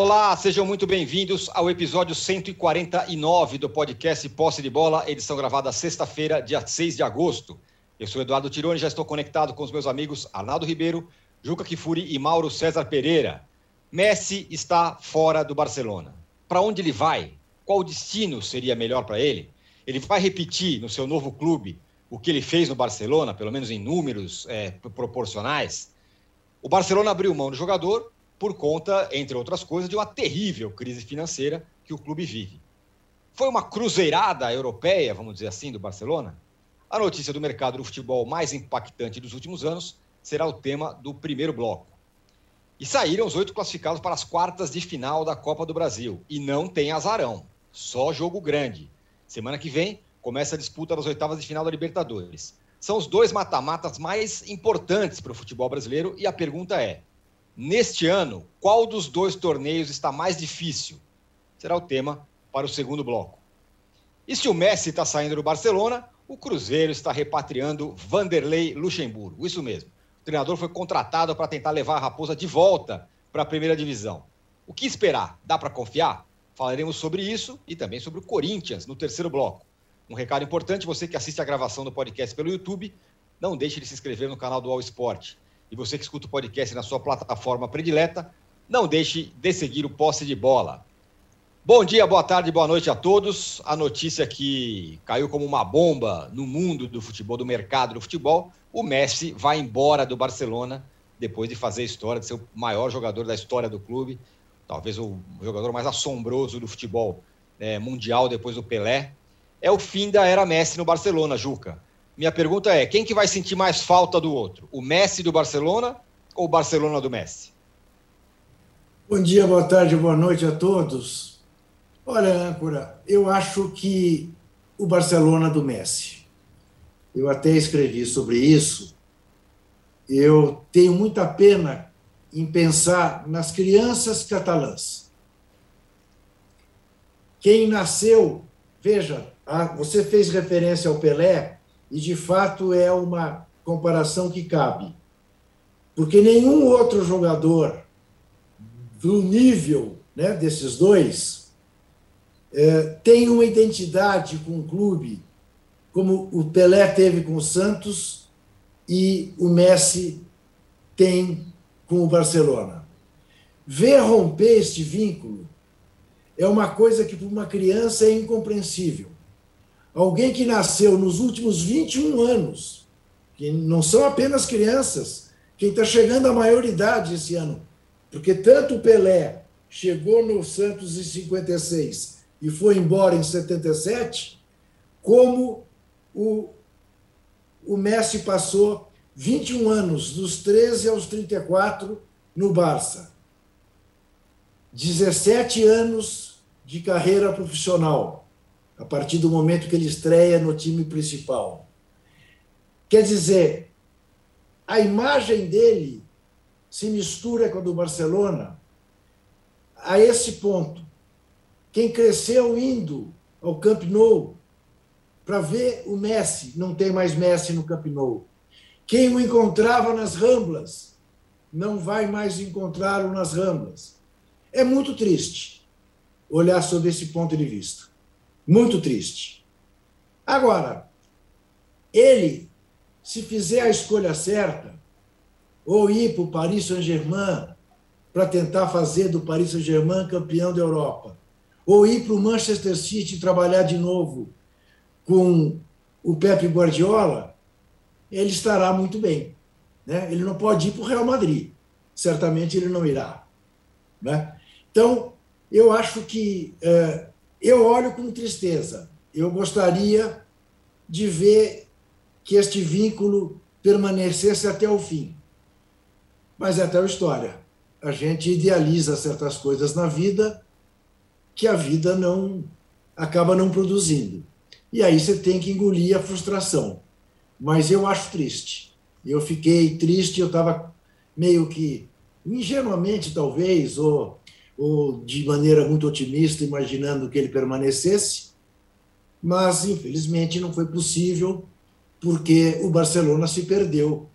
Olá, sejam muito bem-vindos ao episódio 149 do podcast Posse de Bola, edição gravada sexta-feira, dia 6 de agosto. Eu sou Eduardo Tironi, já estou conectado com os meus amigos Arnaldo Ribeiro, Juca Kifuri e Mauro César Pereira. Messi está fora do Barcelona. Para onde ele vai? Qual destino seria melhor para ele? Ele vai repetir no seu novo clube o que ele fez no Barcelona, pelo menos em números é, proporcionais? O Barcelona abriu mão do jogador por conta, entre outras coisas, de uma terrível crise financeira que o clube vive. Foi uma cruzeirada europeia, vamos dizer assim, do Barcelona? A notícia do mercado do futebol mais impactante dos últimos anos será o tema do primeiro bloco. E saíram os oito classificados para as quartas de final da Copa do Brasil. E não tem azarão, só jogo grande. Semana que vem começa a disputa das oitavas de final da Libertadores. São os dois mata-matas mais importantes para o futebol brasileiro e a pergunta é: neste ano, qual dos dois torneios está mais difícil? Será o tema para o segundo bloco. E se o Messi está saindo do Barcelona, o Cruzeiro está repatriando Vanderlei Luxemburgo. Isso mesmo. O treinador foi contratado para tentar levar a Raposa de volta para a primeira divisão. O que esperar? Dá para confiar? Falaremos sobre isso e também sobre o Corinthians no terceiro bloco. Um recado importante: você que assiste a gravação do podcast pelo YouTube, não deixe de se inscrever no canal do All Sport. E você que escuta o podcast na sua plataforma predileta, não deixe de seguir o Posse de Bola. Bom dia, boa tarde, boa noite a todos. A notícia que caiu como uma bomba no mundo do futebol, do mercado do futebol: o Messi vai embora do Barcelona depois de fazer a história, de ser o maior jogador da história do clube, talvez o jogador mais assombroso do futebol é, mundial depois do Pelé é o fim da era Messi no Barcelona, Juca. Minha pergunta é: quem que vai sentir mais falta do outro? O Messi do Barcelona ou o Barcelona do Messi? Bom dia, boa tarde, boa noite a todos. Olha, âncora, eu acho que o Barcelona do Messi. Eu até escrevi sobre isso. Eu tenho muita pena em pensar nas crianças catalãs. Quem nasceu, veja, ah, você fez referência ao Pelé, e de fato é uma comparação que cabe. Porque nenhum outro jogador do nível né, desses dois é, tem uma identidade com o clube como o Pelé teve com o Santos e o Messi tem com o Barcelona. Ver romper este vínculo é uma coisa que para uma criança é incompreensível alguém que nasceu nos últimos 21 anos, que não são apenas crianças, quem está chegando à maioridade esse ano, porque tanto o Pelé chegou no Santos em 56 e foi embora em 77, como o, o Messi passou 21 anos, dos 13 aos 34, no Barça. 17 anos de carreira profissional a partir do momento que ele estreia no time principal. Quer dizer, a imagem dele se mistura com a do Barcelona a esse ponto. Quem cresceu indo ao Camp Nou para ver o Messi, não tem mais Messi no Camp Nou. Quem o encontrava nas Ramblas, não vai mais encontrá-lo nas Ramblas. É muito triste olhar sob esse ponto de vista. Muito triste. Agora, ele, se fizer a escolha certa, ou ir para o Paris Saint-Germain para tentar fazer do Paris Saint-Germain campeão da Europa, ou ir para o Manchester City trabalhar de novo com o Pepe Guardiola, ele estará muito bem. Né? Ele não pode ir para o Real Madrid. Certamente ele não irá. Né? Então, eu acho que é, eu olho com tristeza. Eu gostaria de ver que este vínculo permanecesse até o fim. Mas é a história. A gente idealiza certas coisas na vida que a vida não acaba não produzindo. E aí você tem que engolir a frustração. Mas eu acho triste. Eu fiquei triste, eu estava meio que ingenuamente, talvez, ou ou de maneira muito otimista, imaginando que ele permanecesse, mas infelizmente não foi possível, porque o Barcelona se perdeu.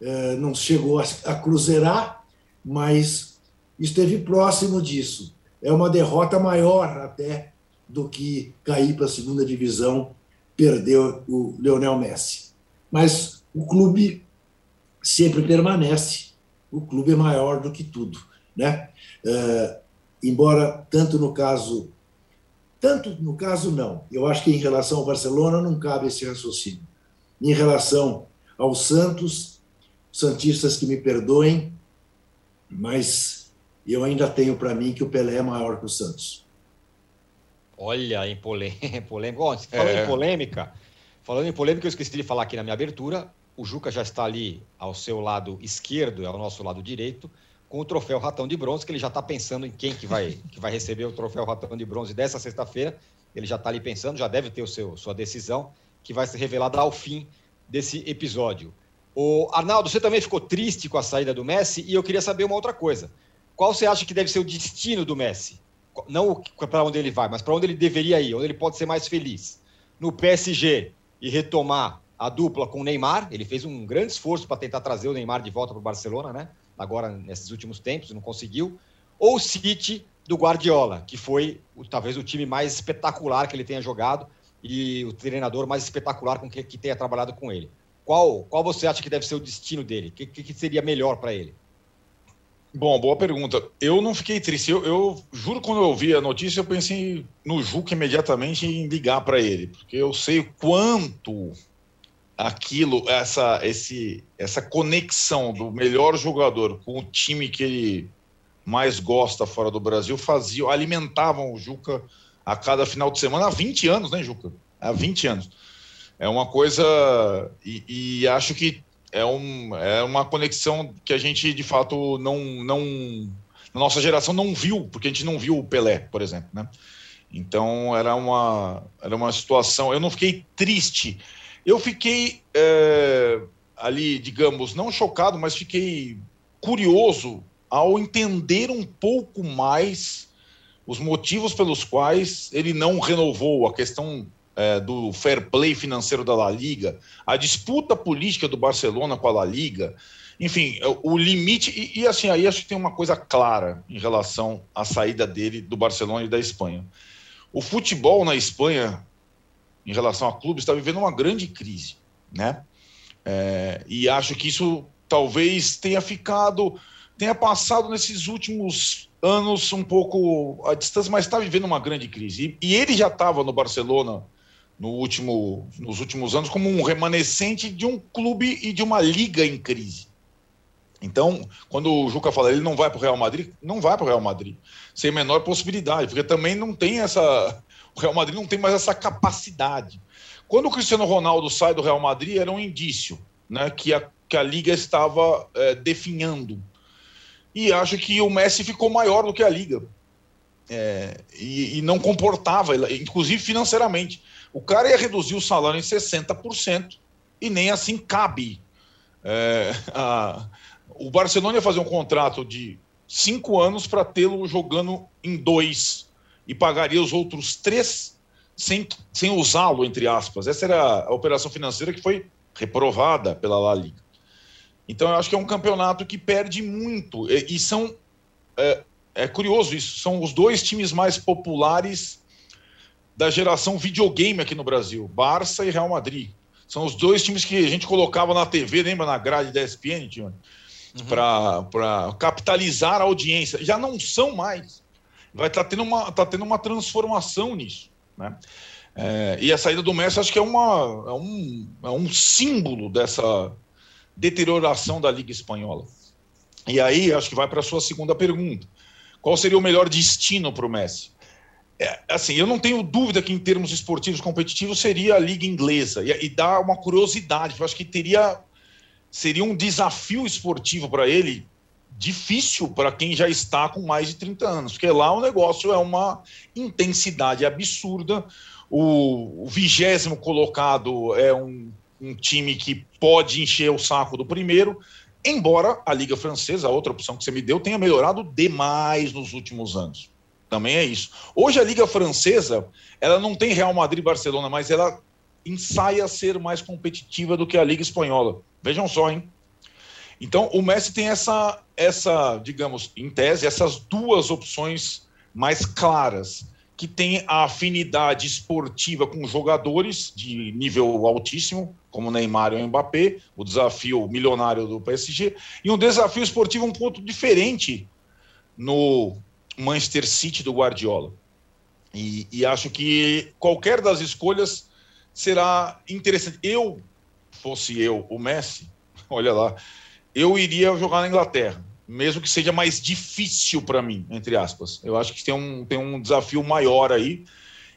É, não chegou a cruzeirar, mas esteve próximo disso. É uma derrota maior até do que cair para a segunda divisão, perdeu o Leonel Messi. Mas o clube sempre permanece, o clube é maior do que tudo. Né? É, embora, tanto no caso. Tanto no caso, não. Eu acho que em relação ao Barcelona não cabe esse raciocínio. Em relação ao Santos, Santistas que me perdoem, mas eu ainda tenho para mim que o Pelé é maior que o Santos. Olha, em polêmica. Bom, falando é. em polêmica, falando em polêmica, eu esqueci de falar aqui na minha abertura. O Juca já está ali ao seu lado esquerdo e ao nosso lado direito, com o troféu Ratão de Bronze, que ele já está pensando em quem que vai, que vai receber o troféu Ratão de Bronze dessa sexta-feira. Ele já está ali pensando, já deve ter o seu, sua decisão, que vai ser revelada ao fim desse episódio. O Arnaldo, você também ficou triste com a saída do Messi e eu queria saber uma outra coisa. Qual você acha que deve ser o destino do Messi? Não para onde ele vai, mas para onde ele deveria ir, onde ele pode ser mais feliz. No PSG e retomar a dupla com o Neymar. Ele fez um grande esforço para tentar trazer o Neymar de volta para o Barcelona, né? Agora, nesses últimos tempos, não conseguiu. Ou o City do Guardiola, que foi talvez o time mais espetacular que ele tenha jogado e o treinador mais espetacular com que, que tenha trabalhado com ele. Qual, qual você acha que deve ser o destino dele? O que, que, seria melhor para ele? Bom, boa pergunta. Eu não fiquei triste. Eu, eu, juro, quando eu ouvi a notícia, eu pensei no Juca imediatamente em ligar para ele, porque eu sei o quanto aquilo, essa, esse, essa conexão do melhor jogador com o time que ele mais gosta fora do Brasil fazia, alimentavam o Juca a cada final de semana há 20 anos, né, Juca? Há 20 anos. É uma coisa. E, e acho que é, um, é uma conexão que a gente, de fato, não. não na nossa geração não viu, porque a gente não viu o Pelé, por exemplo, né? Então era uma, era uma situação. Eu não fiquei triste. Eu fiquei é, ali, digamos, não chocado, mas fiquei curioso ao entender um pouco mais os motivos pelos quais ele não renovou a questão é, do fair play financeiro da La Liga, a disputa política do Barcelona com a La Liga, enfim, o limite. E, e, assim, aí acho que tem uma coisa clara em relação à saída dele do Barcelona e da Espanha. O futebol na Espanha, em relação a clubes, está vivendo uma grande crise, né? É, e acho que isso talvez tenha ficado, tenha passado nesses últimos anos um pouco a distância, mas está vivendo uma grande crise. E, e ele já estava no Barcelona no último, nos últimos anos como um remanescente de um clube e de uma liga em crise. Então, quando o Juca fala ele não vai para o Real Madrid, não vai para o Real Madrid, sem menor possibilidade, porque também não tem essa. O Real Madrid não tem mais essa capacidade. Quando o Cristiano Ronaldo sai do Real Madrid, era um indício né, que, a, que a liga estava é, definhando e acho que o Messi ficou maior do que a liga. É, e, e, não comportava, inclusive financeiramente. O cara ia reduzir o salário em 60% e nem assim cabe. É, a, o Barcelona ia fazer um contrato de cinco anos para tê-lo jogando em dois e pagaria os outros três sem, sem usá-lo, entre aspas. Essa era a operação financeira que foi reprovada pela La Liga. Então, eu acho que é um campeonato que perde muito. E, e são. É, é, curioso isso. São os dois times mais populares da geração videogame aqui no Brasil: Barça e Real Madrid. São os dois times que a gente colocava na TV, lembra, na grade da ESPN, Uhum. Para capitalizar a audiência. Já não são mais. Vai estar tá tendo, uma, tá tendo uma transformação nisso. Né? É, e a saída do Messi acho que é, uma, é, um, é um símbolo dessa, deterioração da Liga Espanhola. E aí, acho que vai para a sua segunda pergunta. Qual seria o melhor destino para o Messi? É, assim, eu não tenho dúvida que em termos esportivos competitivos seria a Liga Inglesa. E, e dá uma curiosidade, eu acho que teria seria um desafio esportivo para ele difícil para quem já está com mais de 30 anos, porque lá o negócio é uma intensidade absurda. O vigésimo colocado é um um time que pode encher o saco do primeiro, embora a Liga Francesa, a outra opção que você me deu, tenha melhorado demais nos últimos anos. Também é isso. Hoje a Liga Francesa, ela não tem Real Madrid e Barcelona, mas ela ensaia ser mais competitiva do que a Liga Espanhola. Vejam só, hein? Então, o Messi tem essa, essa, digamos, em tese, essas duas opções mais claras, que tem a afinidade esportiva com jogadores de nível altíssimo, como Neymar e o Mbappé, o desafio milionário do PSG, e um desafio esportivo um ponto diferente no Manchester City do Guardiola. E, e acho que qualquer das escolhas será interessante. Eu, fosse eu, o Messi, olha lá, eu iria jogar na Inglaterra, mesmo que seja mais difícil para mim, entre aspas. Eu acho que tem um, tem um desafio maior aí.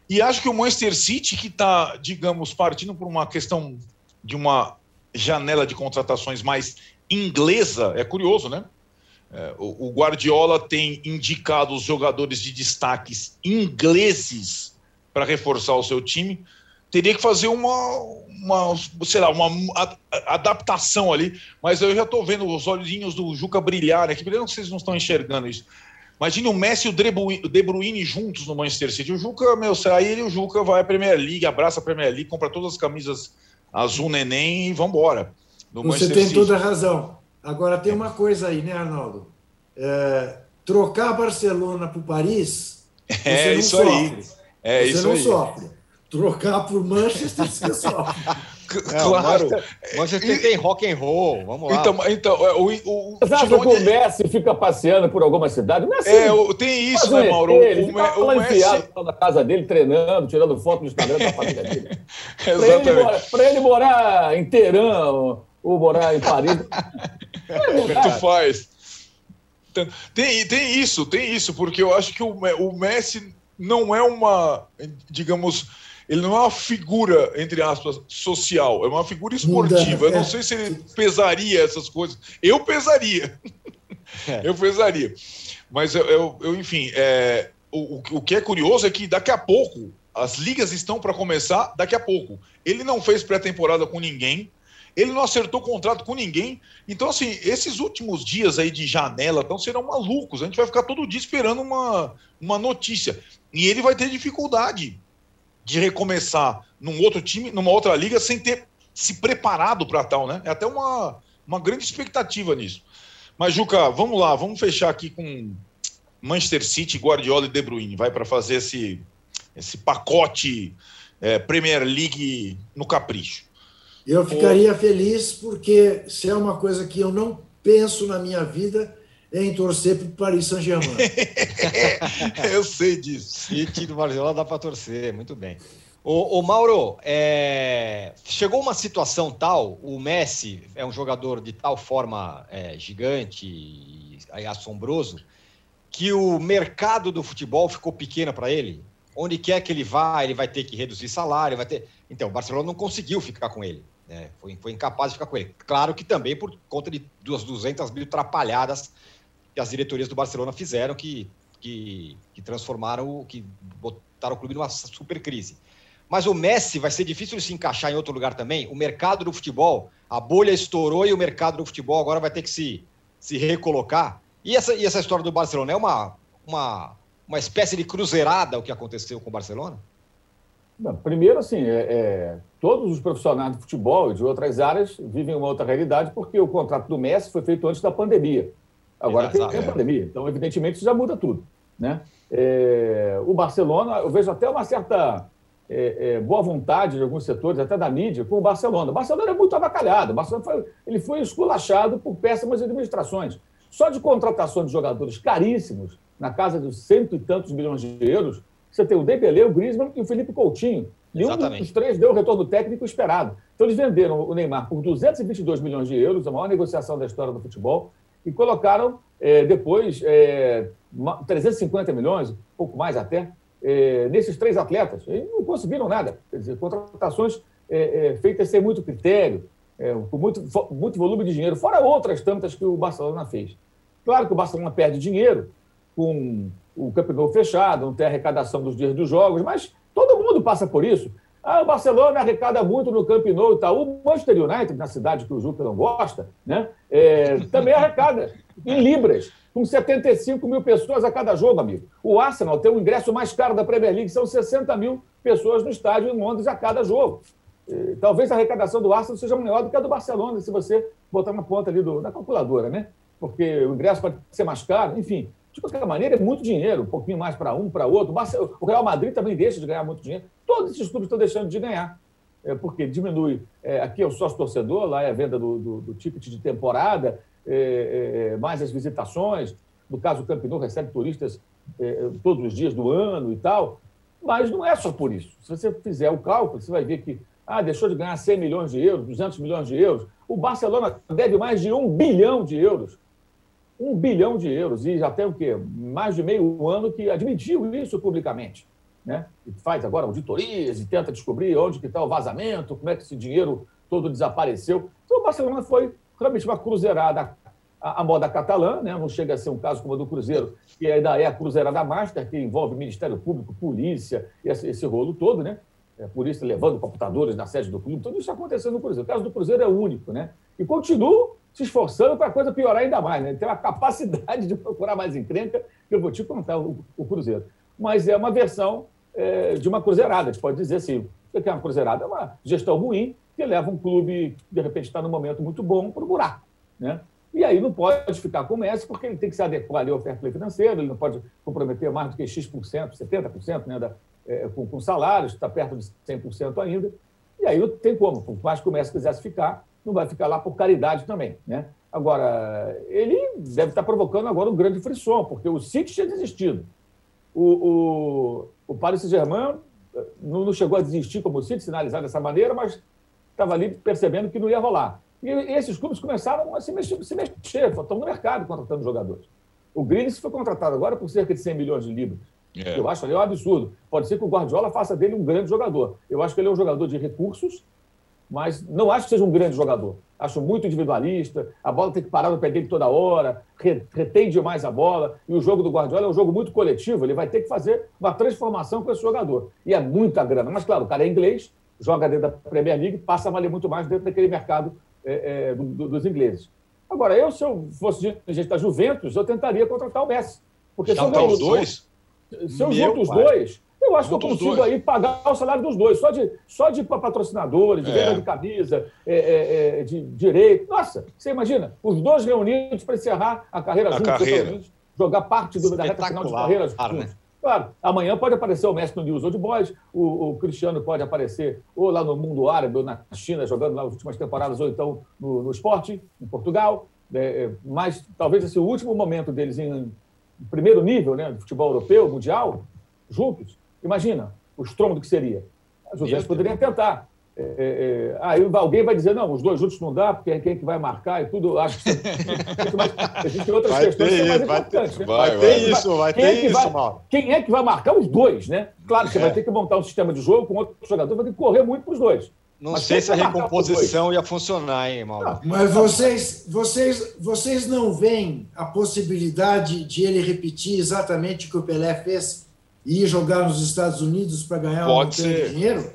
E acho que o Manchester City, que está, digamos, partindo por uma questão de uma janela de contratações mais inglesa, é curioso, né? É, o, Guardiola tem indicado os jogadores de destaques ingleses para reforçar o seu time. Teria que fazer uma, uma sei lá, uma adaptação ali, mas eu já estou vendo os olhinhos do Juca brilhar aqui, não vocês não estão enxergando isso. Imagine o Messi e o De Bruyne juntos no Manchester City. O Juca, meu, sai ele e o Juca vai à Premier League, abraça a Premier League, compra todas as camisas azul neném e vambora. Você Manchester tem City. toda a razão. Agora tem uma coisa aí, né, Arnaldo? É, trocar Barcelona para o Paris, é isso sofre. aí. É você isso não aí. sofre. Trocar por Manchester, você sofre. claro. Manchester tem rock and roll, vamos lá. Então, então é, o, o, Você acha que o Messi fica passeando por alguma cidade? O Messi, é, tem isso, né, Mauro? Ele, o, fica o, o Messi... na casa dele, treinando, tirando foto no Instagram da família dele. Exatamente. Para ele, ele, morar em Teherã ou, ou morar em Paris... Tu faz. Tem, tem isso, tem isso, porque eu acho que o, o Messi não é uma, digamos, ele não é uma figura, entre aspas, social, é uma figura esportiva. Eu não sei se ele pesaria essas coisas. Eu pesaria. É. Eu pesaria. Mas eu, eu, eu enfim, é, o, o que é curioso é que daqui a pouco, as ligas estão para começar daqui a pouco. Ele não fez pré-temporada com ninguém, ele não acertou contrato com ninguém. Então, assim, esses últimos dias aí de janela então, serão malucos. A gente vai ficar todo dia esperando uma, uma notícia. E ele vai ter dificuldade de recomeçar num outro time, numa outra liga, sem ter se preparado para tal, né? É até uma, uma grande expectativa nisso. Mas, Juca, vamos lá, vamos fechar aqui com Manchester City, Guardiola e De Bruyne. Vai para fazer esse, esse pacote é, Premier League no capricho. Eu ficaria feliz porque se é uma coisa que eu não penso na minha vida em torcer para o Paris Saint-Germain. eu sei disso. City do Barcelona dá para torcer, muito bem. O, Mauro, é... chegou uma situação tal, o Messi é um jogador de tal forma é, gigante e assombroso, que o mercado do futebol ficou pequeno para ele. Onde quer que ele vá, ele vai ter que reduzir salário, vai ter. Então, o Barcelona não conseguiu ficar com ele. Né? Foi, foi incapaz de ficar com ele. Claro que também por conta de duas 200 mil atrapalhadas que as diretorias do Barcelona fizeram, que, que, que transformaram, que botaram o clube numa super crise. Mas o Messi vai ser difícil de se encaixar em outro lugar também. O mercado do futebol, a bolha estourou e o mercado do futebol agora vai ter que se, se recolocar. E essa, e essa história do Barcelona é uma, uma, uma espécie de cruzeirada o que aconteceu com o Barcelona? primeiro, assim, é, é, todos os profissionais de futebol e de outras áreas vivem uma outra realidade porque o contrato do Messi foi feito antes da pandemia. Agora tem, tem a pandemia, então, evidentemente, isso já muda tudo. Né? É, o Barcelona, eu vejo até uma certa é, é, boa vontade de alguns setores, até da mídia, com o Barcelona. O Barcelona é muito abacalhado, o Barcelona foi, ele foi esculachado por péssimas administrações. Só de contratação de jogadores caríssimos, na casa dos cento e tantos milhões de euros, você tem o Dembélé, o Griezmann e o Felipe Coutinho. Nenhum dos três deu o retorno técnico esperado. Então, eles venderam o Neymar por 222 milhões de euros, a maior negociação da história do futebol, e colocaram é, depois é, 350 milhões, pouco mais até, é, nesses três atletas. E não conseguiram nada. Quer dizer, contratações é, é, feitas sem muito critério, é, com muito, muito volume de dinheiro, fora outras tantas que o Barcelona fez. Claro que o Barcelona perde dinheiro com o campeonato fechado, não tem arrecadação dos dias dos jogos, mas todo mundo passa por isso. Ah, o Barcelona arrecada muito no Camp Nou e tal. O Manchester United, na cidade que o Juca não gosta, né, é, também arrecada em libras, com 75 mil pessoas a cada jogo, amigo. O Arsenal tem o ingresso mais caro da Premier League, são 60 mil pessoas no estádio em Londres a cada jogo. Eh, talvez a arrecadação do Arsenal seja maior do que a do Barcelona, se você botar na ponta ali do, da calculadora, né? Porque o ingresso pode ser mais caro, enfim. De qualquer maneira, é muito dinheiro, um pouquinho mais para um, para outro. O Real Madrid também deixa de ganhar muito dinheiro. Todos esses clubes estão deixando de ganhar. É porque diminui. É, aqui é o sócio torcedor, lá é a venda do, do, do ticket de temporada, é, é, é, mais as visitações. No caso, o Camp Nou recebe turistas é, todos os dias do ano e tal. Mas não é só por isso. Se você fizer o cálculo, você vai ver que ah, deixou de ganhar 100 milhões de euros, 200 milhões de euros. O Barcelona deve mais de um bilhão de euros um bilhão de euros, e já tem o quê? Mais de meio ano que admitiu isso publicamente. Né? E faz agora auditorias e tenta descobrir onde que está o vazamento, como é que esse dinheiro todo desapareceu. Então o Barcelona foi realmente uma cruzeirada à, moda catalã, né? não chega a ser um caso como o do Cruzeiro, que ainda é a cruzeirada master, que envolve Ministério Público, polícia, esse, esse rolo todo, né? É, polícia levando computadores na sede do clube, tudo isso acontecendo no Cruzeiro. O caso do Cruzeiro é único, né? E continua se esforçando para a coisa piorar ainda mais. Né? Ele tem uma capacidade de procurar mais encrenca, que eu vou te contar o, o Cruzeiro. Mas é uma versão é, de uma cruzeirada, a gente pode dizer assim. O que é uma cruzeirada? É uma gestão ruim que leva um clube de repente, está num momento muito bom para o buraco. Né? E aí não pode ficar com o Messi, porque ele tem que se adequar ali ao fair play financeiro, ele não pode comprometer mais do que X%, 70% né, da, é, com, com salários, está perto de 100% ainda. E aí tem como, por mais que o Messi quisesse ficar, não vai ficar lá por caridade também. Né? Agora, ele deve estar provocando agora um grande frisson, porque o City tinha desistido. O, o, o Paris Saint-Germain eh, não, chegou a desistir como o City, sinalizar dessa maneira, mas estava ali percebendo que não ia rolar. E esses clubes começaram a se mexer, se mexer estão no mercado contratando jogadores. O Grealish foi contratado agora por cerca de 100 milhões de libras. É. Eu acho ali um absurdo. Pode ser que o Guardiola faça dele um grande jogador. Eu acho que ele é um jogador de recursos, mas não acho que seja um grande jogador. Acho muito individualista, a bola tem que parar no pé dele toda hora, retém demais a bola, e o jogo do Guardiola é um jogo muito coletivo, ele vai ter que fazer uma transformação com esse jogador. E é muita grana. Mas, claro, o cara é inglês, joga dentro da Premier League, passa a valer muito mais dentro daquele mercado é, é, do, do, dos ingleses. Agora, eu, se eu fosse dirigente da Juventus, eu tentaria contratar o Messi. Porque Já se eu, os dois? Se eu junto os dois, eu acho que eu consigo aí pagar o salário dos dois, só de, só de patrocinadores, de é. venda de camisa, é, é, é, de direito. Nossa, você imagina, os dois reunidos para encerrar a carreira a juntos, carreira. jogar parte do, da reta final de carreira claro, juntos. Né? Claro, amanhã pode aparecer o Messi no News Old Boys, o, o, Cristiano pode aparecer ou lá no mundo árabe, ou na China, jogando nas últimas temporadas, ou então no, no esporte, em Portugal. É, é, mas talvez esse último momento deles em, em primeiro nível, né, de futebol europeu, mundial, juntos, Imagina o estrondo que seria. A Juventus poderia tentar. É, é, é, aí alguém vai dizer, não, os dois juntos não dá, porque é quem que vai marcar e tudo. Acho que existem outras vai questões ter, que são mais vai importantes. Ter, né? Vai, vai ter isso, vai ter é isso, vai, Mauro. Quem é que vai marcar os dois, né? Claro, você é. vai ter que montar um sistema de jogo com outro jogador, vai ter que correr muito para os dois. Não mas sei se a recomposição ia funcionar, hein, Mauro? Não, mas vocês, vocês, vocês não veem a possibilidade de ele repetir exatamente o que o Pelé fez e ir jogar nos Estados Unidos para ganhar Pode um ser. dinheiro?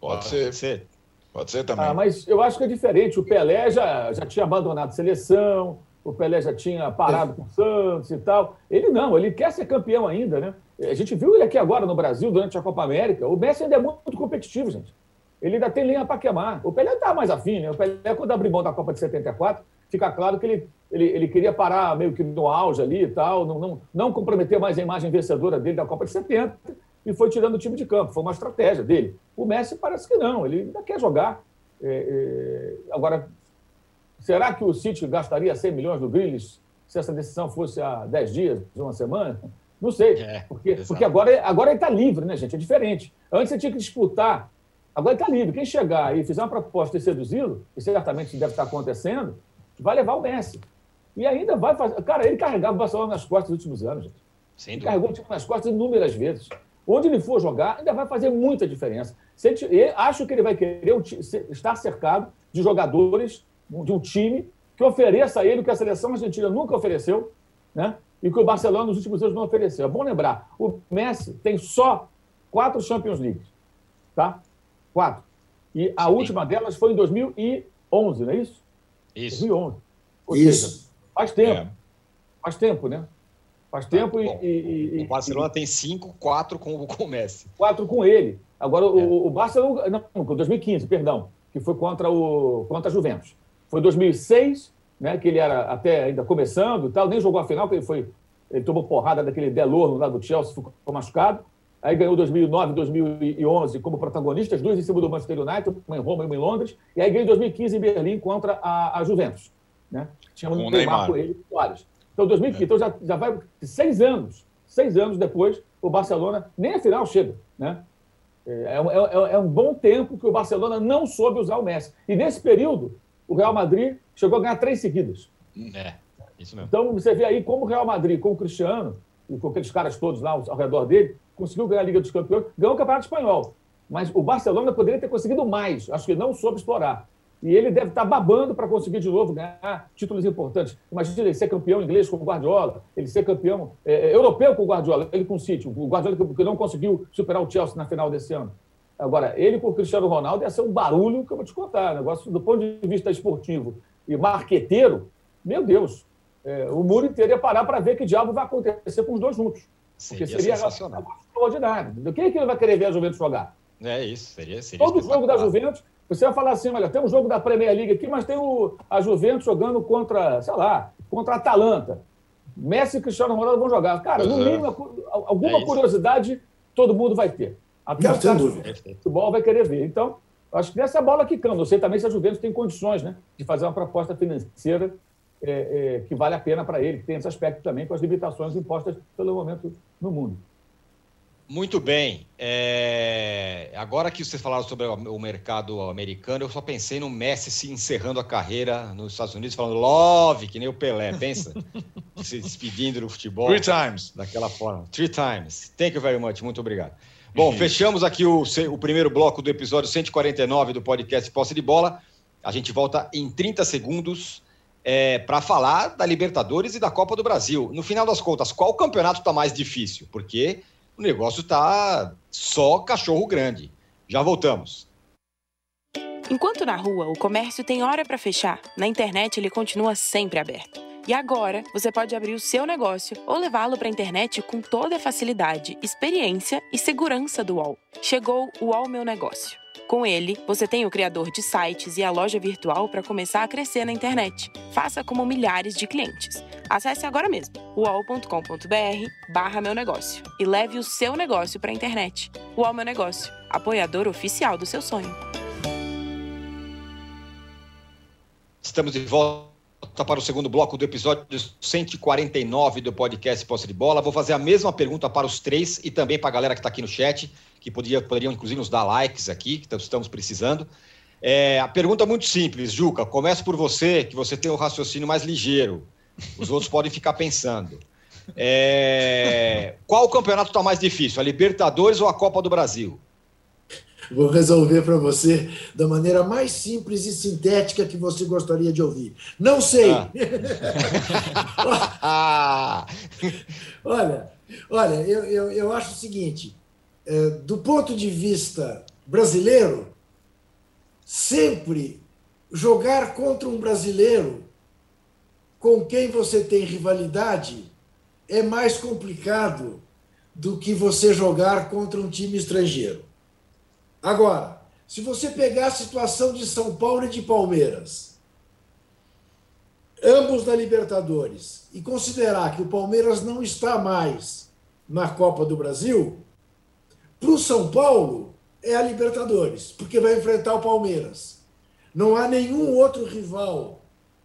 Pode ser. Pode ser. Pode ser também. Ah, mas eu acho que é diferente. O Pelé já, já tinha abandonado a seleção, o Pelé já tinha parado com o Santos e tal. Ele não, ele quer ser campeão ainda, né? A gente viu ele aqui agora no Brasil, durante a Copa América. O Messi ainda é muito, muito competitivo, gente. Ele ainda tem linha para queimar. O Pelé está mais afim, né? O Pelé, quando abriu mão da Copa de 74, fica claro que ele, ele, ele queria parar meio que no auge ali e tal, não, não, não comprometer mais a imagem vencedora dele da Copa de 70 e foi tirando o time de campo. Foi uma estratégia dele. O Messi parece que não, ele ainda quer jogar. É, é, agora, será que o City gastaria 100 milhões do Grealish se essa decisão fosse há 10 dias, uma semana? Não sei, é, porque, porque agora, agora ele está livre, né, gente? É diferente. Antes você tinha que disputar, agora ele está livre. Quem chegar e fizer uma proposta e seduzi-lo, e certamente deve estar acontecendo, vai levar o Messi. E ainda vai fazer. Cara, ele carregava o Barcelona nas costas nos últimos anos, gente. Sem ele carregou o time nas costas inúmeras vezes. Onde ele for jogar, ainda vai fazer muita diferença. Ele, acho que ele vai querer estar cercado de jogadores de um time que ofereça a ele o que a seleção argentina nunca ofereceu, né? E que o Barcelona nos últimos anos não ofereceu. É bom lembrar, o Messi tem só quatro Champions League, tá? Quatro. E a Sim. última delas foi em 2011, não é isso? Isso. 2011. Ou Isso. Seja, faz tempo. É. Faz tempo, né? Faz tempo ah, e, e, O Barcelona e, tem cinco, quatro com, com o Messi. Quatro com ele. Agora, o, é. o Barcelona. Não, 2015, perdão, que foi contra, o, contra a Juventus. Foi 2006, né, que ele era até ainda começando e tal, nem jogou a final, porque ele foi. Ele tomou porrada daquele Delor lá do Chelsea, ficou machucado. Aí ganhou 2009 2011 como protagonistas, duas em cima do Manchester United, uma em Roma e uma em Londres. E aí ganhou em 2015 em Berlim contra a, a Juventus. Né? Tinha um Neymar com ele, Soares. Então, 2015, é. então já, já vai seis anos, seis anos depois, o Barcelona nem a final chega. Né? É, é, é, é, um bom tempo que o Barcelona não soube usar o Messi. E nesse período, o Real Madrid chegou a ganhar três seguidas. É, isso mesmo. Então, você vê aí como o Real Madrid, com o Cristiano, e com aqueles caras todos lá ao redor dele, conseguiu ganhar a Liga dos Campeões, ganhou o Campeonato Espanhol. Mas o Barcelona poderia ter conseguido mais, acho que não soube explorar. E ele deve estar babando para conseguir de novo ganhar títulos importantes. Imagina ele ser campeão inglês com o Guardiola, ele ser campeão é, é europeu com o Guardiola, ele com o City, o Guardiola que não conseguiu superar o Chelsea na final desse ano. Agora, ele com o Cristiano Ronaldo ia ser um barulho que eu vou te contar. Negócio do ponto de vista esportivo e marqueteiro, meu Deus, é, o mundo inteiro ia parar para ver que diabo vai acontecer com os dois juntos. Porque seria, seria extraordinário. Quem é que ele vai querer ver a Juventus jogar? É isso, seria. seria Todo jogo da Juventus você vai falar assim, olha, tem um jogo da Premier League aqui, mas tem o, a Juventus jogando contra, sei lá, contra a Atalanta. Messi e Cristiano Ronaldo vão jogar. Cara, no mínimo, alguma é curiosidade todo mundo vai ter. Até o futebol vai querer ver. Então, acho que essa bola quicando. Eu sei também se a Juventus tem condições né, de fazer uma proposta financeira é, é, que vale a pena para ele, que tem esse aspecto também com as limitações impostas pelo momento no mundo. Muito bem. É... Agora que vocês falaram sobre o mercado americano, eu só pensei no Messi se encerrando a carreira nos Estados Unidos, falando love, que nem o Pelé. Pensa? se despedindo do futebol. Three times. Daquela forma. Three times. Thank you very much. Muito obrigado. Bom, fechamos aqui o, o primeiro bloco do episódio 149 do podcast Posse de Bola. A gente volta em 30 segundos é, para falar da Libertadores e da Copa do Brasil. No final das contas, qual campeonato está mais difícil? Porque o negócio está só cachorro grande. Já voltamos. Enquanto na rua o comércio tem hora para fechar, na internet ele continua sempre aberto. E agora você pode abrir o seu negócio ou levá-lo para a internet com toda a facilidade, experiência e segurança do UOL. Chegou o UOL Meu Negócio. Com ele, você tem o criador de sites e a loja virtual para começar a crescer na internet. Faça como milhares de clientes. Acesse agora mesmo uol.com.br barra meu negócio e leve o seu negócio para a internet. UOL Meu Negócio, apoiador oficial do seu sonho. Estamos de volta para o segundo bloco do episódio 149 do podcast Posse de Bola. Vou fazer a mesma pergunta para os três e também para a galera que está aqui no chat que podia, poderiam inclusive nos dar likes aqui, que estamos precisando. É, a pergunta é muito simples, Juca. Começo por você, que você tem um raciocínio mais ligeiro. Os outros podem ficar pensando. É, qual campeonato está mais difícil, a Libertadores ou a Copa do Brasil? Vou resolver para você da maneira mais simples e sintética que você gostaria de ouvir. Não sei. Ah. olha, olha, eu, eu, eu acho o seguinte: do ponto de vista brasileiro, sempre jogar contra um brasileiro com quem você tem rivalidade é mais complicado do que você jogar contra um time estrangeiro. Agora, se você pegar a situação de São Paulo e de Palmeiras, ambos da Libertadores, e considerar que o Palmeiras não está mais na Copa do Brasil, para o São Paulo, é a Libertadores, porque vai enfrentar o Palmeiras. Não há nenhum outro rival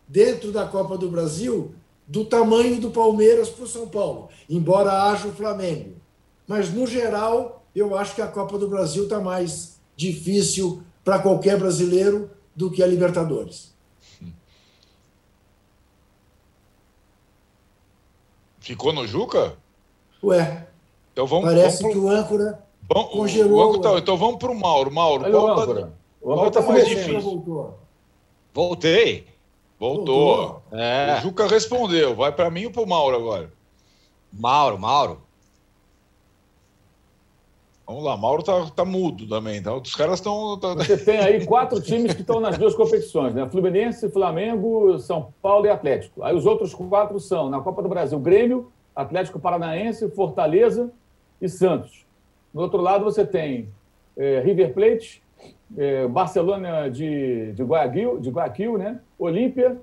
dentro da Copa do Brasil do tamanho do Palmeiras para o São Paulo, embora haja o Flamengo. Mas, no geral, eu acho que a Copa do Brasil está mais difícil para qualquer brasileiro do que a Libertadores. Ficou no Juca? Ué. Então vamos, parece vamos que o âncora Bom, congelou. O, tá, então vamos para o Mauro. Mauro, Olha qual, o tá, qual está mais difícil? Voltou. Voltei. Voltou. Voltou. É. O Juca respondeu. Vai para mim ou para o Mauro agora? Mauro, Mauro. Vamos lá, Mauro tá, tá mudo também. Então, os caras estão. Tá... Você tem aí quatro times que estão nas duas competições, né? Fluminense, Flamengo, São Paulo e Atlético. Aí os outros quatro são, na Copa do Brasil, Grêmio, Atlético Paranaense, Fortaleza e Santos. No outro lado, você tem é, River Plate, é, Barcelona de, de, Guayaquil, de Guayaquil, né? Olímpia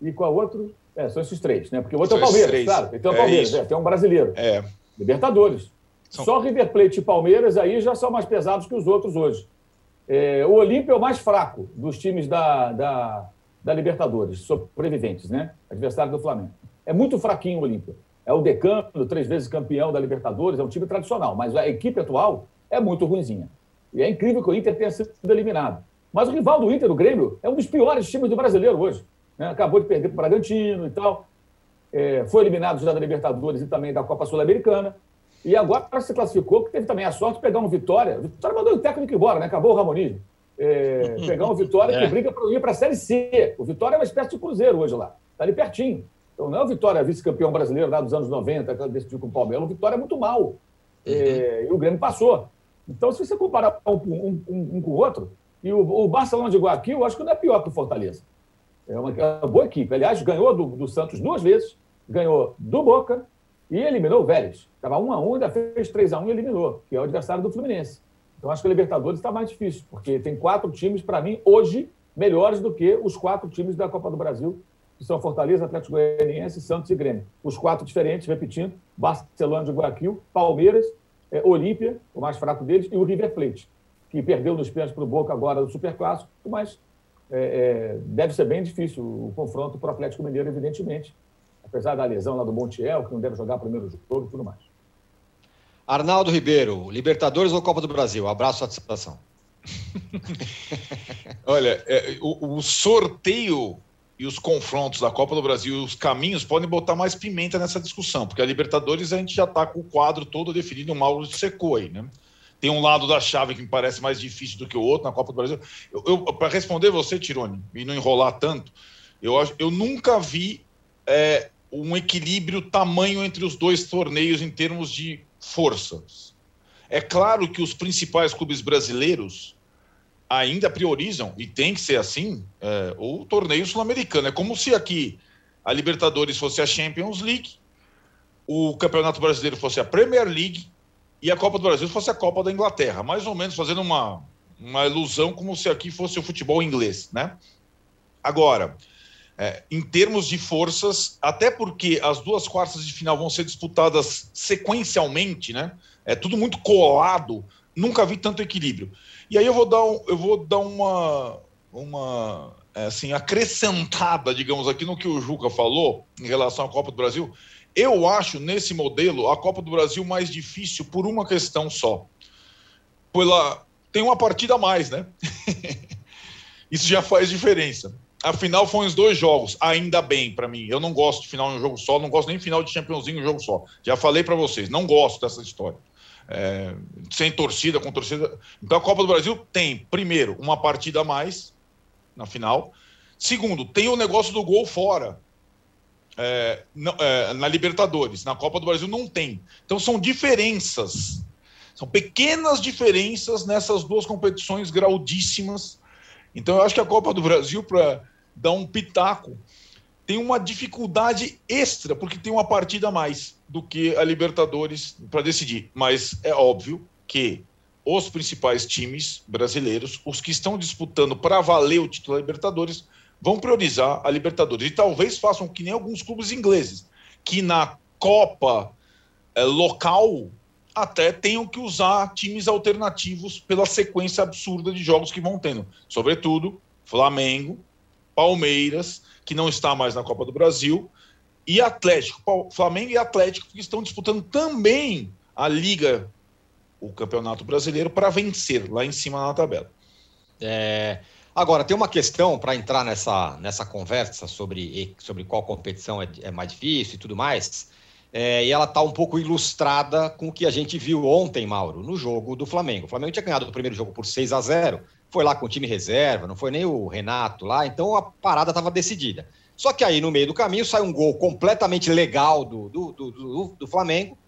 e qual outro? É, são esses três, né? Porque o outro são é o Palmeiras, claro. Tem o é Palmeiras, é, tem um brasileiro. É. Libertadores. São... Só River Plate e Palmeiras aí já são mais pesados que os outros hoje. É, o Olímpia é o mais fraco dos times da, da, da Libertadores, sobreviventes, né? Adversário do Flamengo. É muito fraquinho o Olímpia. É o decano, três vezes campeão da Libertadores, é um time tradicional, mas a equipe atual é muito ruinzinha. E é incrível que o Inter tenha sido eliminado. Mas o rival do Inter, o Grêmio, é um dos piores times do brasileiro hoje. Né? Acabou de perder para o Bragantino e tal. É, foi eliminado já da Libertadores e também da Copa Sul-Americana. E agora se classificou, que teve também a sorte de pegar um Vitória. O Vitória mandou o técnico embora, né? Acabou o Ramonismo. É, pegar um Vitória é. que briga para ir para a Série C. O Vitória é uma espécie de cruzeiro hoje lá. Está ali pertinho. Então não é o Vitória vice-campeão brasileiro lá dos anos 90, que decidiu com o Palmeiras. O Vitória é muito mal. Uhum. É, e o Grêmio passou. Então, se você comparar um, um, um, um com o outro, e o, o, Barcelona de Guayaquil, eu acho que não é pior que o Fortaleza. É uma, é uma boa equipe. Aliás, ganhou do, do Santos duas vezes, ganhou do Boca e eliminou o Vélez. Estava 1 a 1 ainda fez 3 a 1 e eliminou, que é o adversário do Fluminense. Então acho que o Libertadores está mais difícil, porque tem quatro times, para mim, hoje, melhores do que os quatro times da Copa do Brasil, que são Fortaleza, Atlético Goianiense, Santos e Grêmio. Os quatro diferentes, repetindo, Barcelona de Guayaquil, Palmeiras, é, Olímpia, o mais fraco deles, e o River Plate, que perdeu nos pênaltis para o Boca agora do Superclássico, mas é, é, deve ser bem difícil o confronto para o Atlético Mineiro, evidentemente, apesar da lesão lá do Montiel, que não deve jogar primeiro jogo e tudo mais. Arnaldo Ribeiro, Libertadores ou Copa do Brasil? Abraço, satisfação. Olha, é, o, o, sorteio e os confrontos da Copa do Brasil, os caminhos, podem botar mais pimenta nessa discussão, porque a Libertadores a gente já está com o quadro todo definido, o Mauro secou aí, né? Tem um lado da chave que me parece mais difícil do que o outro na Copa do Brasil. Eu, eu Para responder você, Tirone, e não enrolar tanto, eu, eu nunca vi é, um equilíbrio tamanho entre os dois torneios em termos de forças. É claro que os principais clubes brasileiros ainda priorizam, e tem que ser assim, é, o torneio sul-americano. É como se aqui a Libertadores fosse a Champions League, o Campeonato Brasileiro fosse a Premier League e a Copa do Brasil fosse a Copa da Inglaterra. Mais ou menos fazendo uma, uma ilusão como se aqui fosse o futebol inglês, né? Agora, é, em termos de forças, até porque as duas quartas de final vão ser disputadas sequencialmente, né? É tudo muito colado, nunca vi tanto equilíbrio. E aí eu vou dar, um, eu vou dar uma, uma é, assim, acrescentada, digamos aqui, no que o Juca falou em relação à Copa do Brasil. Eu acho nesse modelo a Copa do Brasil mais difícil por uma questão só. Pela, tem uma partida a mais, né? Isso já faz diferença. A final foi os dois jogos, ainda bem para mim. Eu não gosto de final em um jogo só, não gosto nem final de League em um jogo só. Já falei para vocês, não gosto dessa história. É, sem torcida, com torcida. Então a Copa do Brasil tem, primeiro, uma partida a mais na final. Segundo, tem o negócio do gol fora. É, é, na Libertadores, na Copa do Brasil não tem. Então são diferenças, são pequenas diferenças nessas duas competições graudíssimas. Então eu acho que a Copa do Brasil, para dá um pitaco. Tem uma dificuldade extra, porque tem uma partida a mais do que a Libertadores para decidir. Mas é óbvio que os principais times brasileiros, os que estão disputando para valer o título da Libertadores, vão priorizar a Libertadores. E talvez façam que nem alguns clubes ingleses, que na Copa é, local até tenham que usar times alternativos pela sequência absurda de jogos que vão tendo. Sobretudo, Flamengo, Palmeiras, que não está mais na Copa do Brasil, e Atlético, Flamengo e Atlético, que estão disputando também a Liga, o Campeonato Brasileiro, para vencer lá em cima na tabela. É, agora, tem uma questão para entrar nessa, nessa conversa sobre, sobre qual competição é, é mais difícil e tudo mais. É, e ela está um pouco ilustrada com o que a gente viu ontem, Mauro, no jogo do Flamengo. O Flamengo tinha ganhado o primeiro jogo por 6 a 0 foi lá com o time reserva, não foi nem o Renato lá, então a parada estava decidida. Só que aí, no meio do caminho, sai um gol completamente legal do, do, do, do Flamengo.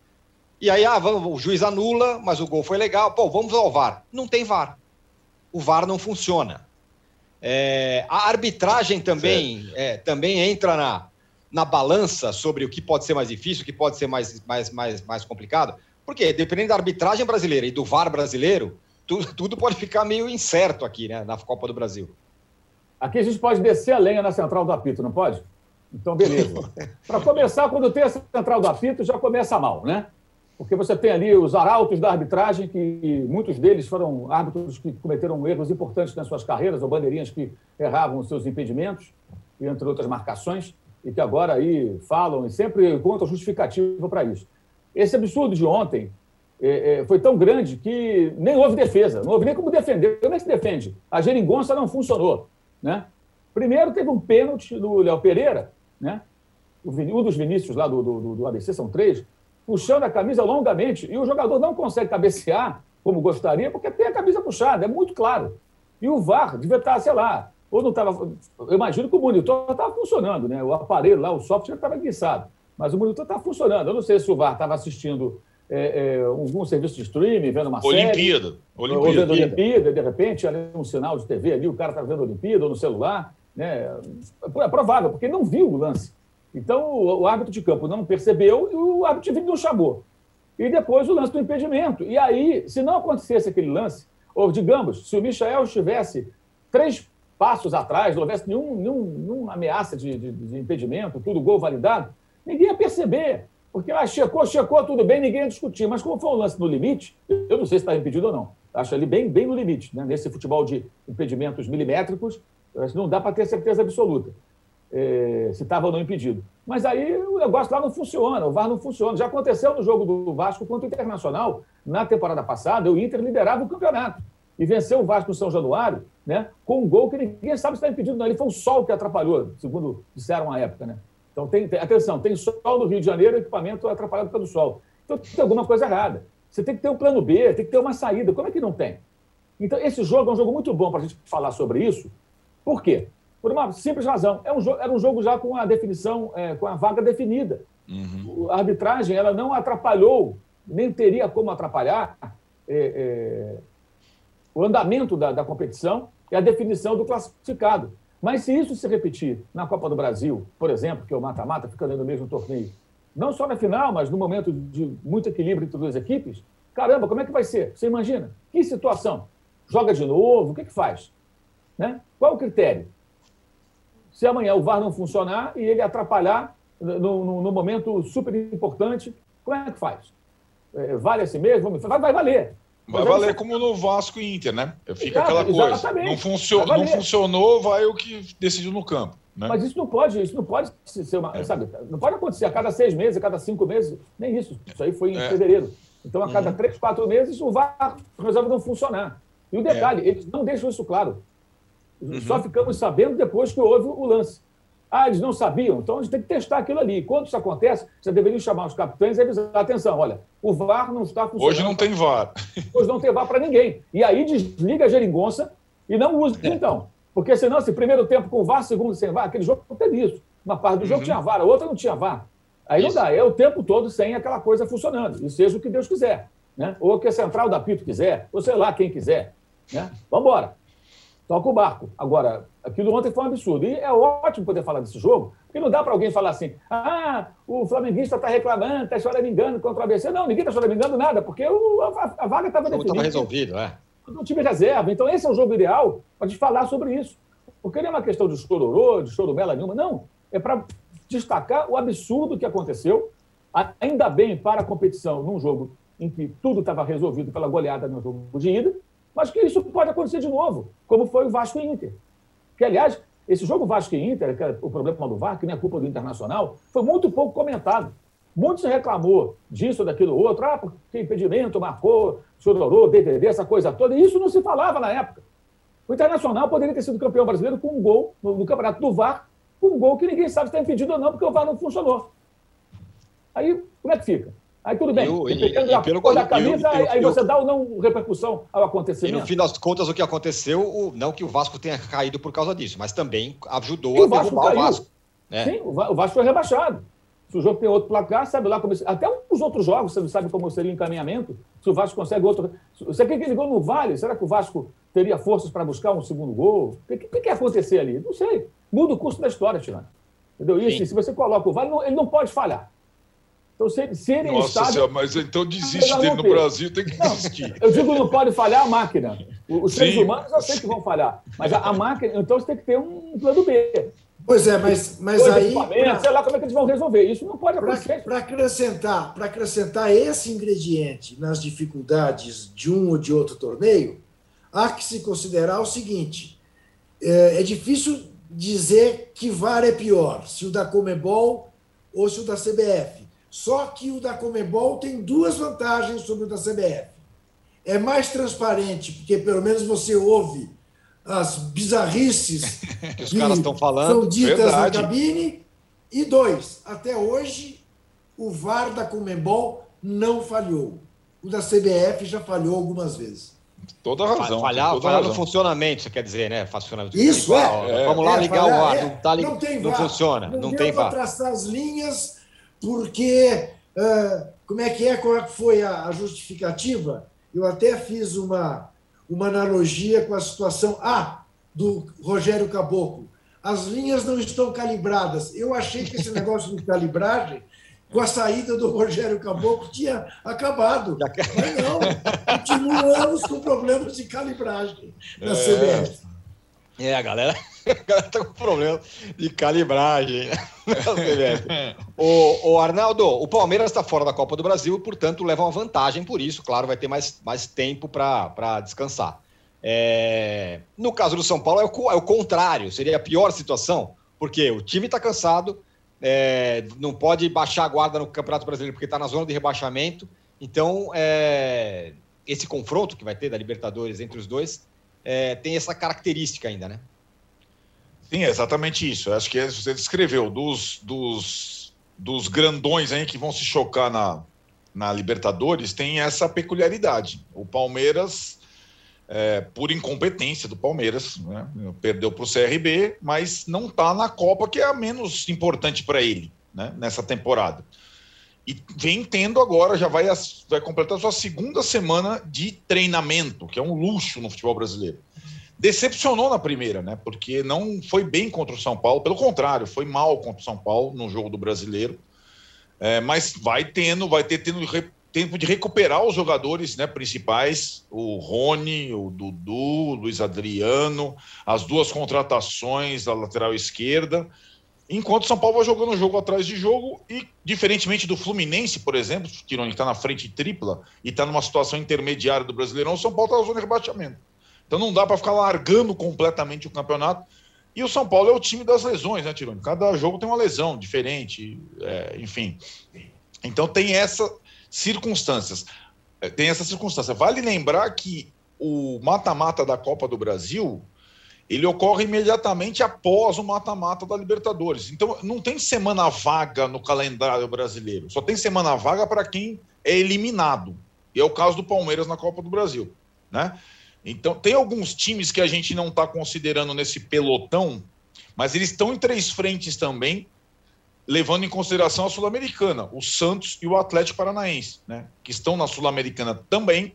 E aí, ah, vamos, o juiz anula, mas o gol foi legal. Pô, vamos ao VAR. Não tem VAR. O VAR não funciona. É, a arbitragem também, é, também entra na, na balança sobre o que pode ser mais difícil, o que pode ser mais, mais, mais, mais complicado. Porque, dependendo da arbitragem brasileira e do VAR brasileiro, tudo, tudo pode ficar meio incerto aqui, né, na Copa do Brasil. Aqui a gente pode descer a lenha na central do apito, não pode? Então, beleza. Para começar, quando tem a central do apito, já começa mal, né? Porque você tem ali os arautos da arbitragem, que muitos deles foram árbitros que cometeram erros importantes nas suas carreiras, ou bandeirinhas que erravam os seus impedimentos, entre outras marcações, e que agora aí falam e sempre encontram justificativa para isso. Esse absurdo de ontem é, foi tão grande que nem houve defesa, não houve nem como defender. Como é que se defende? A geringonça não funcionou. Né? Primeiro, teve um pênalti do Léo Pereira, né? um dos Vinícius lá do, do, do ABC, são três, puxando a camisa longamente, e o jogador não consegue cabecear como gostaria, porque tem a camisa puxada, é muito claro. E o VAR devia estar, sei lá, ou não estava. Eu imagino que o monitor estava funcionando, né? O aparelho lá, o software estava guiçado, mas o monitor estava funcionando. Eu não sei se o VAR estava assistindo é, é, algum serviço de streaming, vendo uma Olimpíada. série. Olimpíada. Ou vendo Olimpíada, de repente, ali um sinal de TV ali, o cara está vendo Olimpíada ou no celular. Né? É provável, porque não viu o lance. Então, o, o árbitro de campo não percebeu e o árbitro de vídeo não chamou. E depois o lance do impedimento. E aí, se não acontecesse aquele lance, ou digamos, se o Michael estivesse três passos atrás, não houvesse nenhum, nenhum, nenhuma ameaça de, de, de, impedimento, tudo gol validado, ninguém ia perceber. Porque ah, checou, checou, tudo bem, ninguém ia discutir. Mas como foi um lance no limite, eu não sei se está impedido ou não. Acho ali bem, bem no limite. Né? Nesse futebol de impedimentos milimétricos, não dá para ter certeza absoluta é, se estava ou não impedido. Mas aí o negócio lá não funciona, o VAR não funciona. Já aconteceu no jogo do Vasco contra o Internacional, na temporada passada, o Inter liderava o campeonato e venceu o Vasco no São Januário né, com um gol que ninguém sabe se está impedido, não. Ele foi o sol que atrapalhou, segundo disseram à época. Né? Então, tem, tem, atenção, tem sol no Rio de Janeiro, equipamento é atrapalhado pelo sol. Então, tem alguma coisa errada. Você tem que ter um plano B, tem que ter uma saída. Como é que não tem? Então, esse jogo é um jogo muito bom para a gente falar sobre isso. Por quê? Por uma simples razão. É um jogo, era um jogo já com a definição, é, com a vaga definida. Uhum. A arbitragem ela não atrapalhou, nem teria como atrapalhar é, é, o andamento da, da competição e a definição do classificado. Mas se isso se repetir na Copa do Brasil, por exemplo, que é o mata-mata, ficando no mesmo torneio, não só na final, mas no momento de muito equilíbrio entre duas equipes, caramba, como é que vai ser? Você imagina? Que situação? Joga de novo? O que, que faz? Né? Qual o critério? Se amanhã o VAR não funcionar e ele atrapalhar no, no, no momento super importante, como é que faz? É, vale assim mesmo? Vai, vai valer. Vai valer como no Vasco e Inter, né? Fica aquela coisa. Não, funcio não funcionou, vai o que decidiu no campo. Né? Mas isso não pode, isso não pode ser uma, é. sabe? Não pode acontecer a cada seis meses, a cada cinco meses, nem isso. Isso aí foi em é. fevereiro. Então, a cada uhum. três, quatro meses, o VAR resolve não funcionar. E o detalhe, é. eles não deixam isso claro. Uhum. Só ficamos sabendo depois que houve o lance. Ah, eles não sabiam? Então a gente tem que testar aquilo ali. Quando isso acontece, você deveria chamar os capitães e avisar: atenção, olha, o VAR não está funcionando. Hoje não tem VAR. Hoje não tem VAR para ninguém. E aí desliga a geringonça e não usa, então. Porque senão, se primeiro tempo com VAR, segundo sem VAR, aquele jogo não teve isso. Uma parte do jogo uhum. tinha VAR, a outra não tinha VAR. Aí isso. não dá, é o tempo todo sem aquela coisa funcionando. E seja o que Deus quiser. Né? Ou o que a central da Pito quiser, ou sei lá quem quiser. Né? Vamos embora toca o barco. Agora, aquilo ontem foi um absurdo. E é ótimo poder falar desse jogo, porque não dá para alguém falar assim: ah, o flamenguista está reclamando, está choramingando contra o ABC. Não, ninguém está choramingando nada, porque o, a, a, vaga estava definida. Estava resolvido, é. O time reserva. Então, esse é o jogo ideal para te falar sobre isso. Porque não é uma questão de chororô, de choromela nenhuma, não. É para destacar o absurdo que aconteceu, ainda bem para a competição, num jogo em que tudo estava resolvido pela goleada no jogo de ida, mas que isso pode acontecer de novo, como foi o Vasco e Inter. Que, aliás, esse jogo Vasco e Inter, que é o problema do VAR, que não é culpa do Internacional, foi muito pouco comentado. Muito se reclamou disso, daquilo, outro, ah, porque impedimento, marcou, chororô, DDD, essa coisa toda, e isso não se falava na época. O Internacional poderia ter sido campeão brasileiro com um gol no campeonato do VAR, com um gol que ninguém sabe se está impedido ou não, porque o VAR não funcionou. Aí, como é que fica? Aí tudo bem. Eu, Dependendo da pelo, cor da camisa, eu, eu, aí você dá ou não repercussão ao acontecimento. E no fim das contas, o que aconteceu, o, não que o Vasco tenha caído por causa disso, mas também ajudou a derrubar caiu. o Vasco. Né? Sim, o Vasco foi rebaixado. Se o jogo tem outro placar, sabe lá como. Até os outros jogos, você não sabe como seria o encaminhamento. Se o Vasco consegue outro. Você quer que ele gol não vale? Será que o Vasco teria forças para buscar um segundo gol? O que, que, que ia acontecer ali? Não sei. Muda o curso da história, Tirano. Entendeu? Isso, se você coloca o Vale, ele não pode falhar. Então, se, se ele Nossa senhora, mas então desiste dele no Brasil, tem que desistir. Eu digo, não pode falhar a máquina. Os seres humanos eu sei que vão falhar. Mas a, a, máquina, então você tem que ter um plano B. Pois é, mas, mas aí. Pra, sei lá como é que eles vão resolver. Isso não pode acontecer. Para acrescentar, acrescentar esse ingrediente nas dificuldades de um ou de outro torneio, há que se considerar o seguinte: é, é difícil dizer que VAR é pior, se o da Comebol ou se o da CBF. Só que o da Comebol tem duas vantagens sobre o da CBF. É mais transparente, porque pelo menos você ouve as bizarrices que os caras estão falando. São ditas Verdade. na cabine. E dois, até hoje, o VAR da Comebol não falhou. O da CBF já falhou algumas vezes. Toda razão. Falhar, toda falhar razão. no funcionamento, você quer dizer, né? Funcionamento. Isso é, é. Vamos lá é, ligar falhar, o ar. É. Não, tá não, tem não VAR. funciona. Não, não tem VAR. traçar as linhas, porque. Uh, como é que é? Qual foi a, a justificativa? Eu até fiz uma, uma analogia com a situação A do Rogério Caboclo. As linhas não estão calibradas. Eu achei que esse negócio de calibragem, com a saída do Rogério Caboclo, tinha acabado. Mas não, continuamos com problemas de calibragem na CBF. É, a galera, a galera tá com problema de calibragem. o, o Arnaldo, o Palmeiras está fora da Copa do Brasil e, portanto, leva uma vantagem por isso. Claro, vai ter mais, mais tempo para descansar. É... No caso do São Paulo, é o, é o, contrário, seria a pior situação, porque o time está cansado, é... não pode baixar a guarda no Campeonato Brasileiro porque está na zona de rebaixamento. Então, é... esse confronto que vai ter da Libertadores entre os dois é, tem essa característica ainda, né? Sim, é exatamente isso. Acho que você descreveu dos, dos, dos grandões aí que vão se chocar na, na Libertadores, tem essa peculiaridade. O Palmeiras, é, por incompetência do Palmeiras, né, perdeu para o CRB, mas não está na Copa, que é a menos importante para ele né, nessa temporada. E vem tendo agora, já vai, vai completar sua segunda semana de treinamento, que é um luxo no futebol brasileiro. Decepcionou na primeira, né? Porque não foi bem contra o São Paulo, pelo contrário, foi mal contra o São Paulo no jogo do brasileiro. É, mas vai tendo, vai ter tendo tempo de recuperar os jogadores né, principais, o Rony, o Dudu, o Luiz Adriano, as duas contratações da lateral esquerda Enquanto o São Paulo vai jogando jogo atrás de jogo e, diferentemente do Fluminense, por exemplo, que está na frente tripla e está numa situação intermediária do Brasileirão, o São Paulo está na zona de rebaixamento. Então não dá para ficar largando completamente o campeonato. E o São Paulo é o time das lesões, né, Tironi? Cada jogo tem uma lesão diferente, é, enfim. Então tem essas circunstâncias. É, tem essa circunstância. Vale lembrar que o mata-mata da Copa do Brasil ele ocorre imediatamente após o mata-mata da Libertadores. Então, não tem semana vaga no calendário brasileiro, só tem semana vaga para quem é eliminado. E é o caso do Palmeiras na Copa do Brasil. Né? Então, tem alguns times que a gente não está considerando nesse pelotão, mas eles estão em três frentes também, levando em consideração a Sul-Americana, o Santos e o Atlético Paranaense, né? que estão na Sul-Americana também,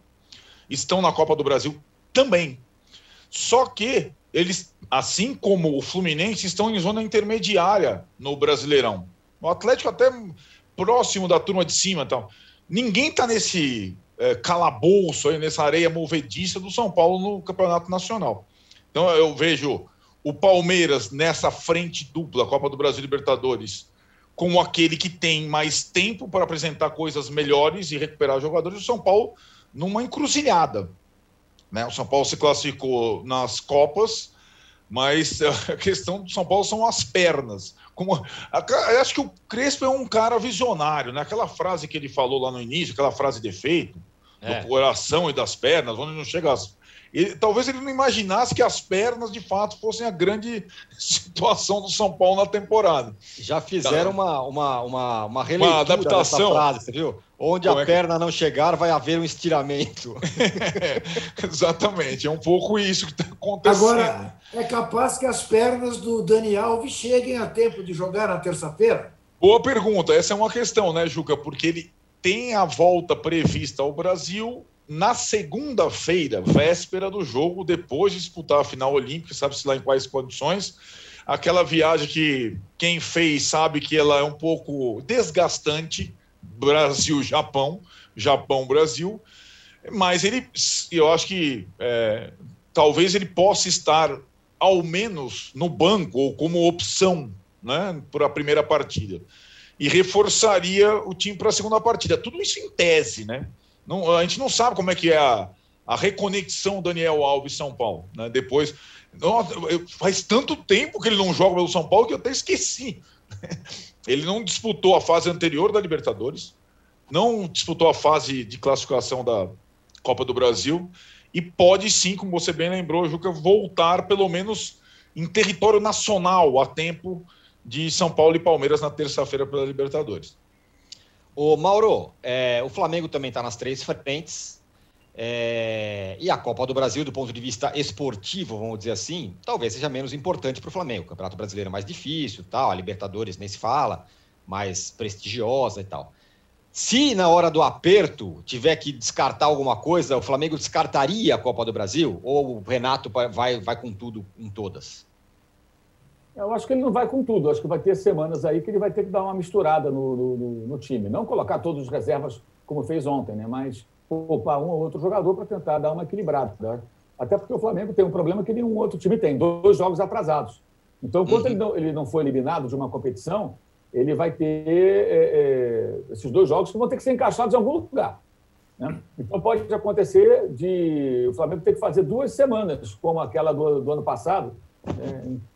estão na Copa do Brasil também. Só que eles, assim como o Fluminense, estão em zona intermediária no Brasileirão. O Atlético até próximo da turma de cima. Então. Ninguém está nesse é, calabouço, aí, nessa areia movediça do São Paulo no Campeonato Nacional. Então eu vejo o Palmeiras nessa frente dupla, Copa do Brasil Libertadores, como aquele que tem mais tempo para apresentar coisas melhores e recuperar jogadores, o São Paulo numa encruzilhada. Né? O São Paulo se classificou nas Copas, mas a questão do São Paulo são as pernas. Como, eu acho que o Crespo é um cara visionário, né? Aquela frase que ele falou lá no início, aquela frase de efeito, é. do coração e das pernas, onde não chega as, ele, talvez ele não imaginasse que as pernas de fato fossem a grande situação do São Paulo na temporada. Já fizeram tá. uma, uma, uma, uma releitura uma adaptação. frase, você viu? Onde Como a é perna que... não chegar, vai haver um estiramento. é, exatamente, é um pouco isso que está acontecendo. Agora, é capaz que as pernas do Dani Alves cheguem a tempo de jogar na terça-feira? Boa pergunta, essa é uma questão, né, Juca? Porque ele tem a volta prevista ao Brasil na segunda-feira, véspera do jogo, depois de disputar a final olímpica, sabe-se lá em quais condições. Aquela viagem que quem fez sabe que ela é um pouco desgastante, Brasil-Japão, Japão-Brasil, mas ele, eu acho que é, talvez ele possa estar ao menos no banco ou como opção né, para a primeira partida. E reforçaria o time para a segunda partida. Tudo isso em tese, né? Não, a gente não sabe como é que é a, a reconexão Daniel Alves São Paulo. Né? Depois. Nossa, faz tanto tempo que ele não joga pelo São Paulo que eu até esqueci. Ele não disputou a fase anterior da Libertadores, não disputou a fase de classificação da Copa do Brasil e pode sim, como você bem lembrou, Juca, voltar pelo menos em território nacional a tempo de São Paulo e Palmeiras na terça-feira pela Libertadores. O Mauro, é, o Flamengo também está nas três frentes. É, e a Copa do Brasil, do ponto de vista esportivo, vamos dizer assim, talvez seja menos importante para o Flamengo. O Campeonato Brasileiro é mais difícil, tal, a Libertadores nem se fala, mais prestigiosa e tal. Se na hora do aperto tiver que descartar alguma coisa, o Flamengo descartaria a Copa do Brasil? Ou o Renato vai, vai com tudo em todas? Eu acho que ele não vai com tudo. Acho que vai ter semanas aí que ele vai ter que dar uma misturada no, no, no time. Não colocar todos os reservas como fez ontem, né? mas poupar um ou outro jogador para tentar dar uma equilibrada. Né? Até porque o Flamengo tem um problema que nenhum outro time tem: dois jogos atrasados. Então, enquanto uhum. ele, não, ele não for eliminado de uma competição, ele vai ter é, é, esses dois jogos que vão ter que ser encaixados em algum lugar. Né? Então pode acontecer de o Flamengo ter que fazer duas semanas, como aquela do, do ano passado.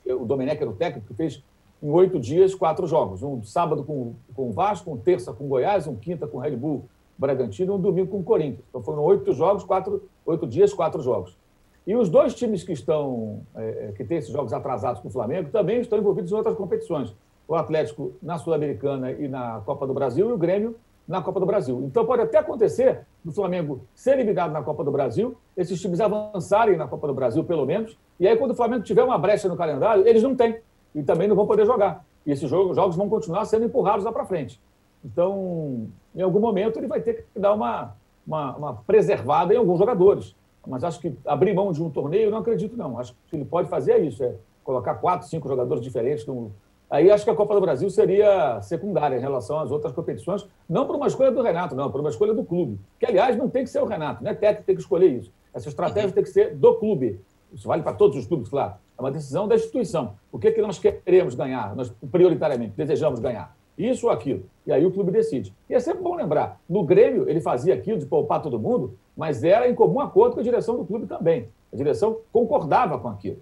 É, o Domenech era o técnico que fez em oito dias quatro jogos. Um sábado com, com o Vasco, um terça com o Goiás, um quinta com o Red Bull Bragantino e um domingo com o Corinthians. Então foram oito jogos, quatro, oito dias, quatro jogos. E os dois times que estão é, que têm esses jogos atrasados com o Flamengo também estão envolvidos em outras competições o Atlético na Sul-Americana e na Copa do Brasil e o Grêmio na Copa do Brasil. Então pode até acontecer do Flamengo ser eliminado na Copa do Brasil, esses times avançarem na Copa do Brasil, pelo menos, e aí quando o Flamengo tiver uma brecha no calendário, eles não têm e também não vão poder jogar. E esses jogos, jogos vão continuar sendo empurrados lá para frente. Então, em algum momento, ele vai ter que dar uma, uma, uma preservada em alguns jogadores. Mas acho que abrir mão de um torneio, não acredito, não. Acho que ele pode fazer isso, é colocar quatro, cinco jogadores diferentes no, Aí acho que a Copa do Brasil seria secundária em relação às outras competições, não por uma escolha do Renato, não, por uma escolha do clube. Que, aliás, não tem que ser o Renato, não é técnico tem que escolher isso. Essa estratégia tem que ser do clube. Isso vale para todos os clubes, claro. É uma decisão da instituição. O que, é que nós queremos ganhar, nós prioritariamente desejamos ganhar? Isso ou aquilo. E aí o clube decide. E é sempre bom lembrar: no Grêmio, ele fazia aquilo de poupar todo mundo, mas era em comum acordo com a direção do clube também. A direção concordava com aquilo.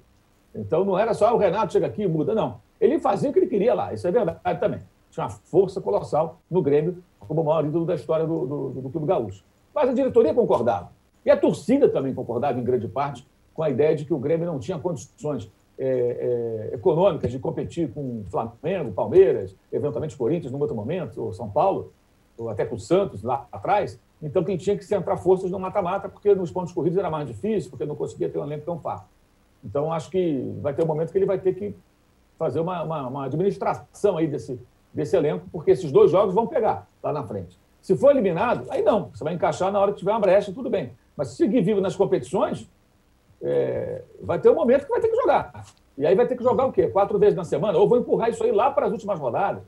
Então não era só o Renato chega aqui e muda, não. Ele fazia o que ele queria lá, isso é verdade também. Tinha uma força colossal no Grêmio, como o maior ídolo da história do, do, do Clube Gaúcho. Mas a diretoria concordava. E a torcida também concordava, em grande parte, com a ideia de que o Grêmio não tinha condições é, é, econômicas de competir com Flamengo, Palmeiras, eventualmente Corinthians num outro momento, ou São Paulo, ou até com o Santos lá atrás. Então, quem tinha que centrar forças no mata-mata, porque nos pontos corridos era mais difícil, porque não conseguia ter um elenco tão fácil. Então, acho que vai ter um momento que ele vai ter que fazer uma, uma, uma, administração aí desse, desse elenco, porque esses dois jogos vão pegar lá na frente. Se for eliminado, aí não, você vai encaixar na hora que tiver uma brecha, tudo bem. Mas se seguir vivo nas competições, é, vai ter um momento que vai ter que jogar. E aí vai ter que jogar o quê? Quatro vezes na semana? Ou vou empurrar isso aí lá para as últimas rodadas?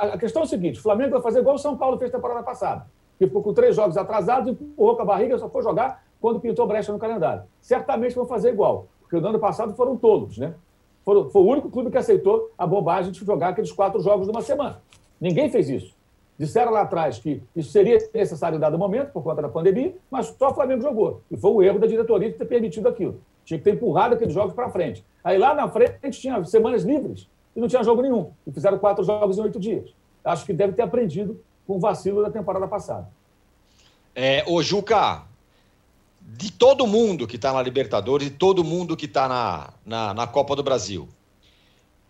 A questão é o seguinte: o Flamengo vai fazer igual o São Paulo fez temporada passada, que ficou com três jogos atrasados, empurrou com a barriga, só foi jogar quando pintou brecha no calendário. Certamente vão fazer igual, porque no ano passado foram todos, né? Foi o único clube que aceitou a bobagem de jogar aqueles quatro jogos numa semana. Ninguém fez isso. Disseram lá atrás que isso seria necessário em dado momento, por conta da pandemia, mas só o Flamengo jogou. E foi o erro da diretoria de ter permitido aquilo. Tinha que ter empurrado aqueles jogos para frente. Aí lá na frente tinha semanas livres e não tinha jogo nenhum. E fizeram quatro jogos em oito dias. Acho que deve ter aprendido com o vacilo da temporada passada. É, ô, Juca, de todo mundo que está na Libertadores, de todo mundo que está na, na, na, Copa do Brasil,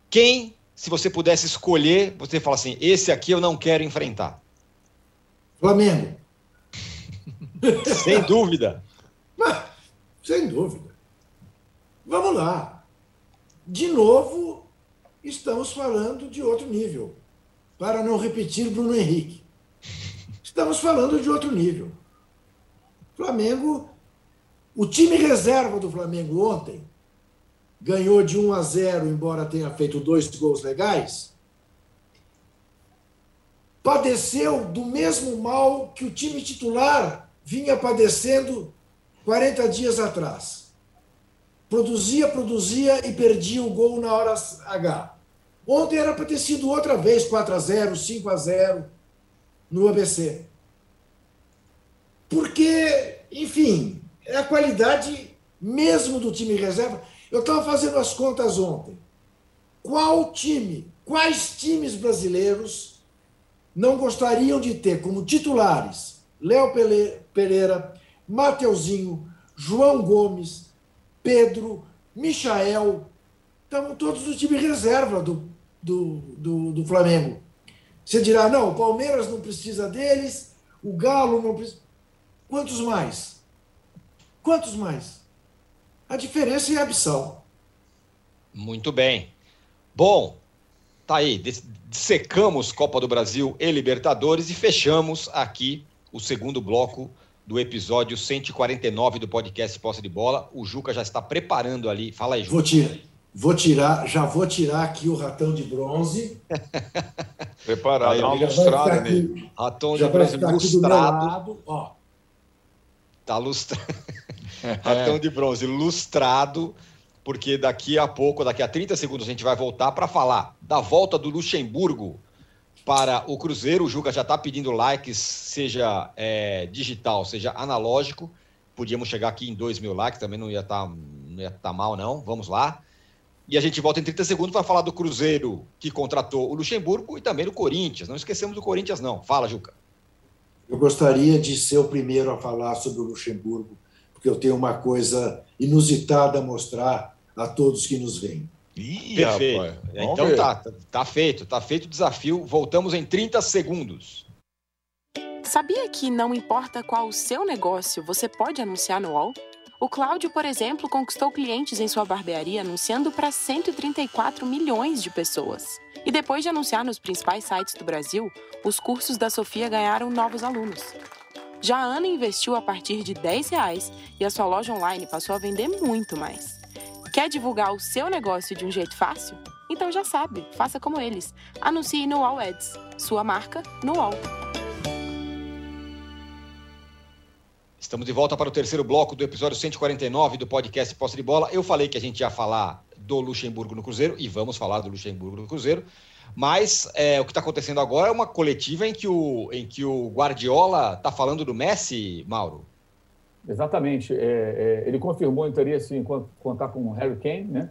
quem, se você pudesse escolher, você fala assim: esse aqui eu não quero enfrentar? Flamengo. Sem dúvida. Sem dúvida. Vamos lá. De novo, estamos falando de outro nível. Para não repetir Bruno Henrique. Estamos falando de outro nível. Flamengo o time reserva do Flamengo ontem ganhou de 1 a 0, embora tenha feito dois gols legais. padeceu do mesmo mal que o time titular vinha padecendo 40 dias atrás. Produzia, produzia e perdia o gol na hora H. Ontem era para ter sido outra vez 4 a 0, 5 a 0 no ABC. Porque, enfim, é a qualidade mesmo do time reserva. Eu estava fazendo as contas ontem. Qual time, quais times brasileiros não gostariam de ter como titulares Léo Pereira, Mateuzinho, João Gomes, Pedro, Michael, estavam todos do time reserva do, do, do, do, Flamengo. Você dirá, não, o Palmeiras não precisa deles, o Galo não precisa. Quantos mais? Quantos mais? A diferença é abissal. Muito bem. Bom, tá aí. Dissecamos Copa do Brasil e Libertadores e fechamos aqui o segundo bloco do episódio 149 do podcast Posse de Bola. O Juca já está preparando ali. Fala aí, Juca. Vou tirar, vou tirar já vou tirar aqui o ratão de bronze. Preparado, dá uma lustrada nele. Ratão de bronze lustrado. Lado, ó. Tá lustrado. ratão de bronze lustrado, porque daqui a pouco, daqui a 30 segundos, a gente vai voltar para falar da volta do Luxemburgo para o Cruzeiro. O Juca já está pedindo likes, seja é, digital, seja analógico. Podíamos chegar aqui em 2 mil likes, também não ia estar tá, tá mal, não. Vamos lá. E a gente volta em 30 segundos para falar do Cruzeiro que contratou o Luxemburgo e também do Corinthians. Não esquecemos do Corinthians, não. Fala, Juca. Eu gostaria de ser o primeiro a falar sobre o Luxemburgo, porque eu tenho uma coisa inusitada a mostrar a todos que nos veem. Ih, Perfeito. Rapaz, então tá, tá feito, tá feito o desafio. Voltamos em 30 segundos. Sabia que não importa qual o seu negócio, você pode anunciar no UOL? O Cláudio, por exemplo, conquistou clientes em sua barbearia anunciando para 134 milhões de pessoas. E depois de anunciar nos principais sites do Brasil, os cursos da Sofia ganharam novos alunos. Já a Ana investiu a partir de 10 reais e a sua loja online passou a vender muito mais. Quer divulgar o seu negócio de um jeito fácil? Então já sabe, faça como eles. Anuncie no All Ads. Sua marca no All. Estamos de volta para o terceiro bloco do episódio 149 do podcast Posse de Bola. Eu falei que a gente ia falar do Luxemburgo no Cruzeiro e vamos falar do Luxemburgo no Cruzeiro. Mas é, o que está acontecendo agora é uma coletiva em que o, em que o Guardiola está falando do Messi, Mauro. Exatamente. É, é, ele confirmou interesse em contar com o Harry Kane, né?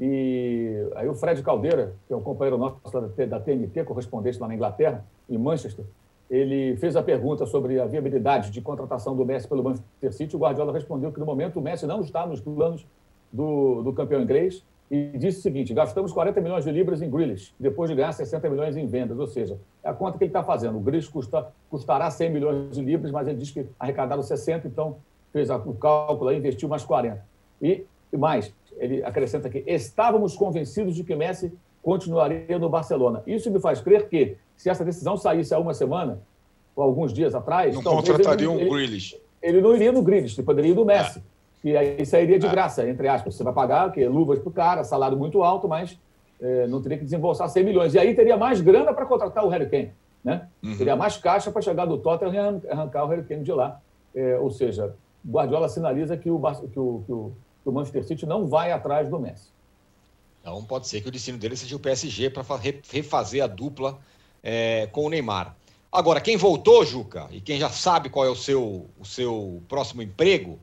E aí o Fred Caldeira, que é um companheiro nosso da TNT, correspondente lá na Inglaterra, em Manchester, ele fez a pergunta sobre a viabilidade de contratação do Messi pelo Manchester City. O Guardiola respondeu que, no momento, o Messi não está nos planos do, do campeão inglês e disse o seguinte: gastamos 40 milhões de libras em Grealish, depois de ganhar 60 milhões em vendas. Ou seja, é a conta que ele está fazendo. O Grealish custa, custará 100 milhões de libras, mas ele diz que arrecadaram 60, então fez o cálculo e investiu mais 40. E, e mais, ele acrescenta que estávamos convencidos de que Messi continuaria no Barcelona. Isso me faz crer que, se essa decisão saísse há uma semana, ou alguns dias atrás... Não contrataria um Grealish. Ele, não iria no Grealish, ele poderia ir no Messi. É. E aí sairia de é. graça, entre aspas. Você vai pagar que luvas para o cara, salário muito alto, mas é, não teria que desembolsar 100 milhões. E aí teria mais grana para contratar o Harry Kane. Né? Uhum. Teria mais caixa para chegar do Tottenham e arrancar o Harry Kane de lá. É, ou seja, Guardiola sinaliza que o, que, o, que, o, que o Manchester City não vai atrás do Messi. Então pode ser que o destino dele seja o PSG para refazer a dupla é, com o Neymar. Agora, quem voltou, Juca, e quem já sabe qual é o seu, o seu próximo emprego,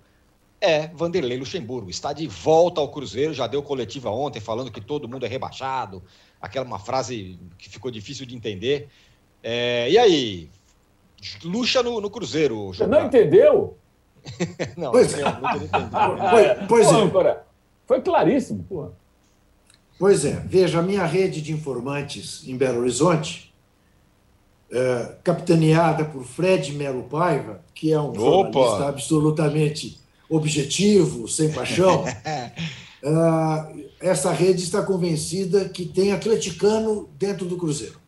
é Vanderlei Luxemburgo. Está de volta ao Cruzeiro, já deu coletiva ontem falando que todo mundo é rebaixado, aquela uma frase que ficou difícil de entender. É, e aí, luxa no, no Cruzeiro. Você não entendeu? não, pois, é. pois, pois é. Foi claríssimo. Porra. Pois é. Veja, a minha rede de informantes em Belo Horizonte, é, capitaneada por Fred Melo Paiva, que é um Opa. jornalista absolutamente objetivo, sem paixão, é, essa rede está convencida que tem atleticano dentro do Cruzeiro.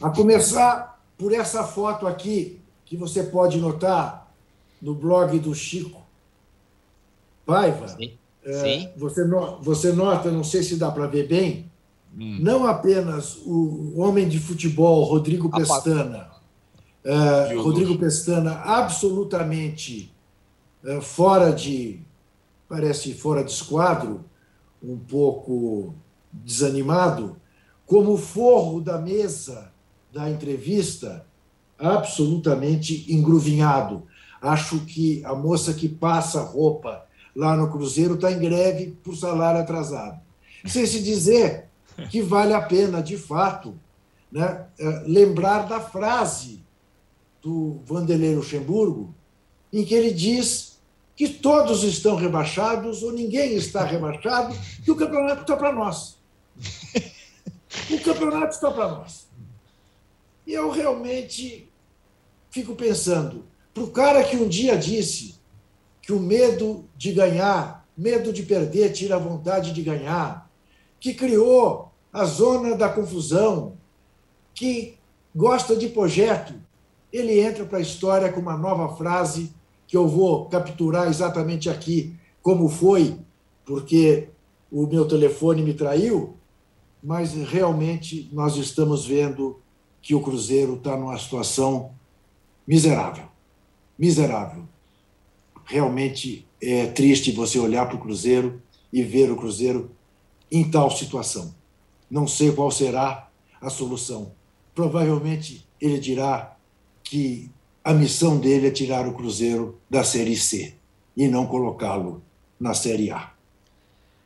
A começar por essa foto aqui, que você pode notar no blog do Chico Paiva. Sim. É, Sim. Você, no, você nota, não sei se dá para ver bem, hum. não apenas o homem de futebol Rodrigo Pestana, uh, Rodrigo Pestana absolutamente uh, fora de, parece fora de esquadro, um pouco desanimado, como o forro da mesa da entrevista, absolutamente engruvinhado. Acho que a moça que passa roupa lá no Cruzeiro está em greve por salário atrasado. Sem se dizer que vale a pena, de fato, né, é, lembrar da frase do Vanderlei Luxemburgo, em que ele diz que todos estão rebaixados ou ninguém está rebaixado, que o campeonato está para nós. O campeonato está para nós. E eu realmente fico pensando, para o cara que um dia disse que o medo de ganhar, medo de perder, tira a vontade de ganhar, que criou a zona da confusão, que gosta de projeto, ele entra para a história com uma nova frase que eu vou capturar exatamente aqui, como foi, porque o meu telefone me traiu, mas realmente nós estamos vendo que o Cruzeiro está numa situação miserável. Miserável. Realmente é triste você olhar para o Cruzeiro e ver o Cruzeiro em tal situação. Não sei qual será a solução. Provavelmente ele dirá que a missão dele é tirar o Cruzeiro da Série C e não colocá-lo na Série A.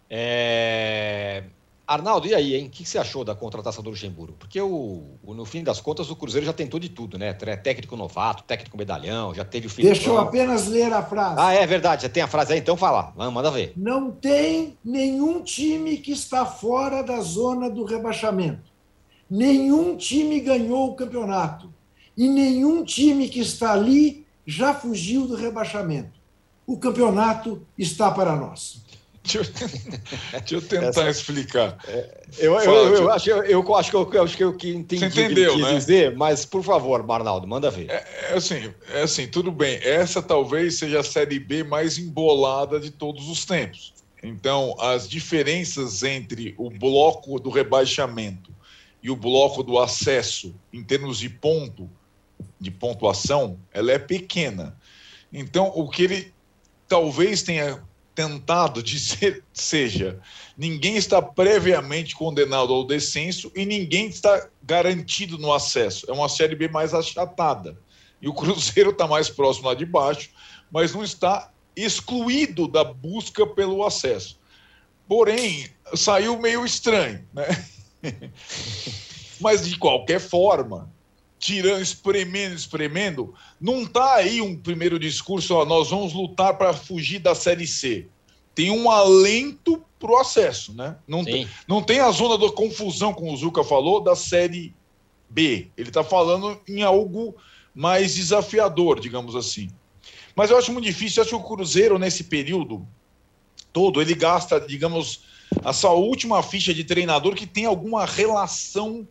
É... Arnaldo, e aí, hein? O que você achou da contratação do Luxemburgo? Porque o, o, no fim das contas o Cruzeiro já tentou de tudo, né? Técnico novato, técnico medalhão, já teve o filho. Deixa eu apenas ler a frase. Ah, é verdade, já tem a frase aí, então fala. Manda ver. Não tem nenhum time que está fora da zona do rebaixamento. Nenhum time ganhou o campeonato. E nenhum time que está ali já fugiu do rebaixamento. O campeonato está para nós. Deixa eu, deixa eu tentar Essa, explicar. É, eu, Fala, eu, eu, acho, eu, acho que eu, eu acho que eu que entendi entendeu, o que né? dizer, mas por favor, Marnaldo, manda ver. É, é, assim, é assim, tudo bem. Essa talvez seja a série B mais embolada de todos os tempos. Então, as diferenças entre o bloco do rebaixamento e o bloco do acesso, em termos de ponto, de pontuação, ela é pequena. Então, o que ele talvez tenha tentado dizer seja: ninguém está previamente condenado ao descenso e ninguém está garantido no acesso. É uma Série B mais achatada. E o Cruzeiro está mais próximo lá de baixo, mas não está excluído da busca pelo acesso. Porém, saiu meio estranho, né? mas de qualquer forma, tirando, espremendo, espremendo, não está aí um primeiro discurso, ó, nós vamos lutar para fugir da Série C. Tem um alento para o acesso, né? Não tem, não tem a zona da confusão, como o Zuca falou, da Série B. Ele está falando em algo mais desafiador, digamos assim. Mas eu acho muito difícil, eu acho que o Cruzeiro, nesse período todo, ele gasta, digamos, a sua última ficha de treinador que tem alguma relação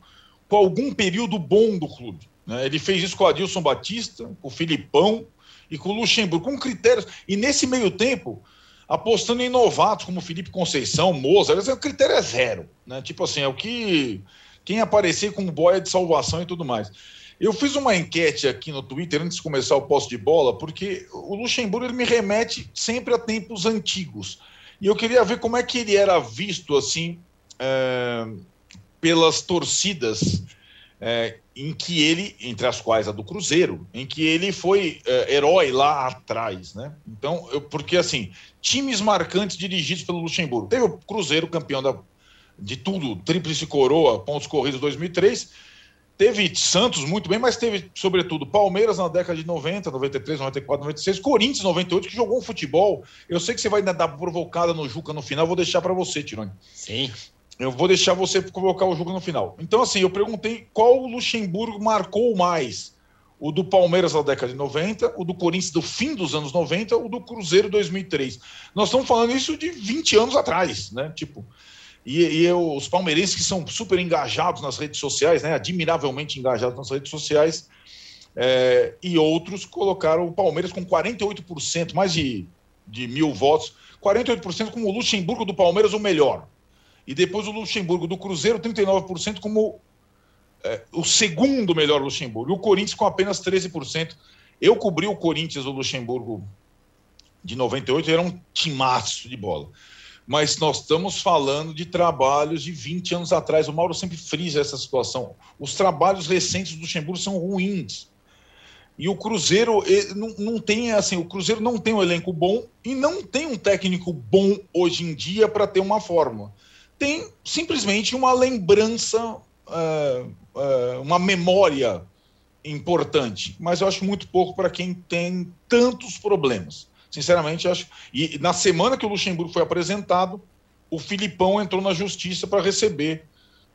com algum período bom do clube. Né? Ele fez isso com o Adilson Batista, com o Filipão e com o Luxemburgo, com critérios. E nesse meio tempo, apostando em novatos como Felipe Conceição, Moza, o critério é zero. Né? Tipo assim, é o que. Quem aparecer com boia de salvação e tudo mais. Eu fiz uma enquete aqui no Twitter antes de começar o posto de bola, porque o Luxemburgo ele me remete sempre a tempos antigos. E eu queria ver como é que ele era visto assim. É pelas torcidas é, em que ele, entre as quais a do Cruzeiro, em que ele foi é, herói lá atrás, né? Então, eu, porque assim, times marcantes dirigidos pelo Luxemburgo. Teve o Cruzeiro campeão da, de tudo, tríplice coroa, pontos corridos 2003. Teve Santos muito bem, mas teve, sobretudo, Palmeiras na década de 90, 93, 94, 96, Corinthians 98, que jogou um futebol. Eu sei que você vai dar provocada no Juca no final, vou deixar para você, Tironi. Sim. Eu vou deixar você colocar o jogo no final. Então, assim, eu perguntei qual o Luxemburgo marcou mais. O do Palmeiras na década de 90, o do Corinthians do fim dos anos 90, o do Cruzeiro 2003. Nós estamos falando isso de 20 anos atrás, né? Tipo, e, e eu, os palmeirenses que são super engajados nas redes sociais, né? Admiravelmente engajados nas redes sociais, é, e outros colocaram o Palmeiras com 48%, mais de, de mil votos, 48% como o Luxemburgo do Palmeiras o melhor. E depois o Luxemburgo do Cruzeiro, 39% como é, o segundo melhor Luxemburgo. E o Corinthians com apenas 13%. Eu cobri o Corinthians do Luxemburgo de 98, era um timaço de bola. Mas nós estamos falando de trabalhos de 20 anos atrás. O Mauro sempre frisa essa situação. Os trabalhos recentes do Luxemburgo são ruins. E o Cruzeiro não, não tem assim, o Cruzeiro não tem um elenco bom e não tem um técnico bom hoje em dia para ter uma fórmula. Tem simplesmente uma lembrança, uh, uh, uma memória importante, mas eu acho muito pouco para quem tem tantos problemas. Sinceramente, acho. E na semana que o Luxemburgo foi apresentado, o Filipão entrou na justiça para receber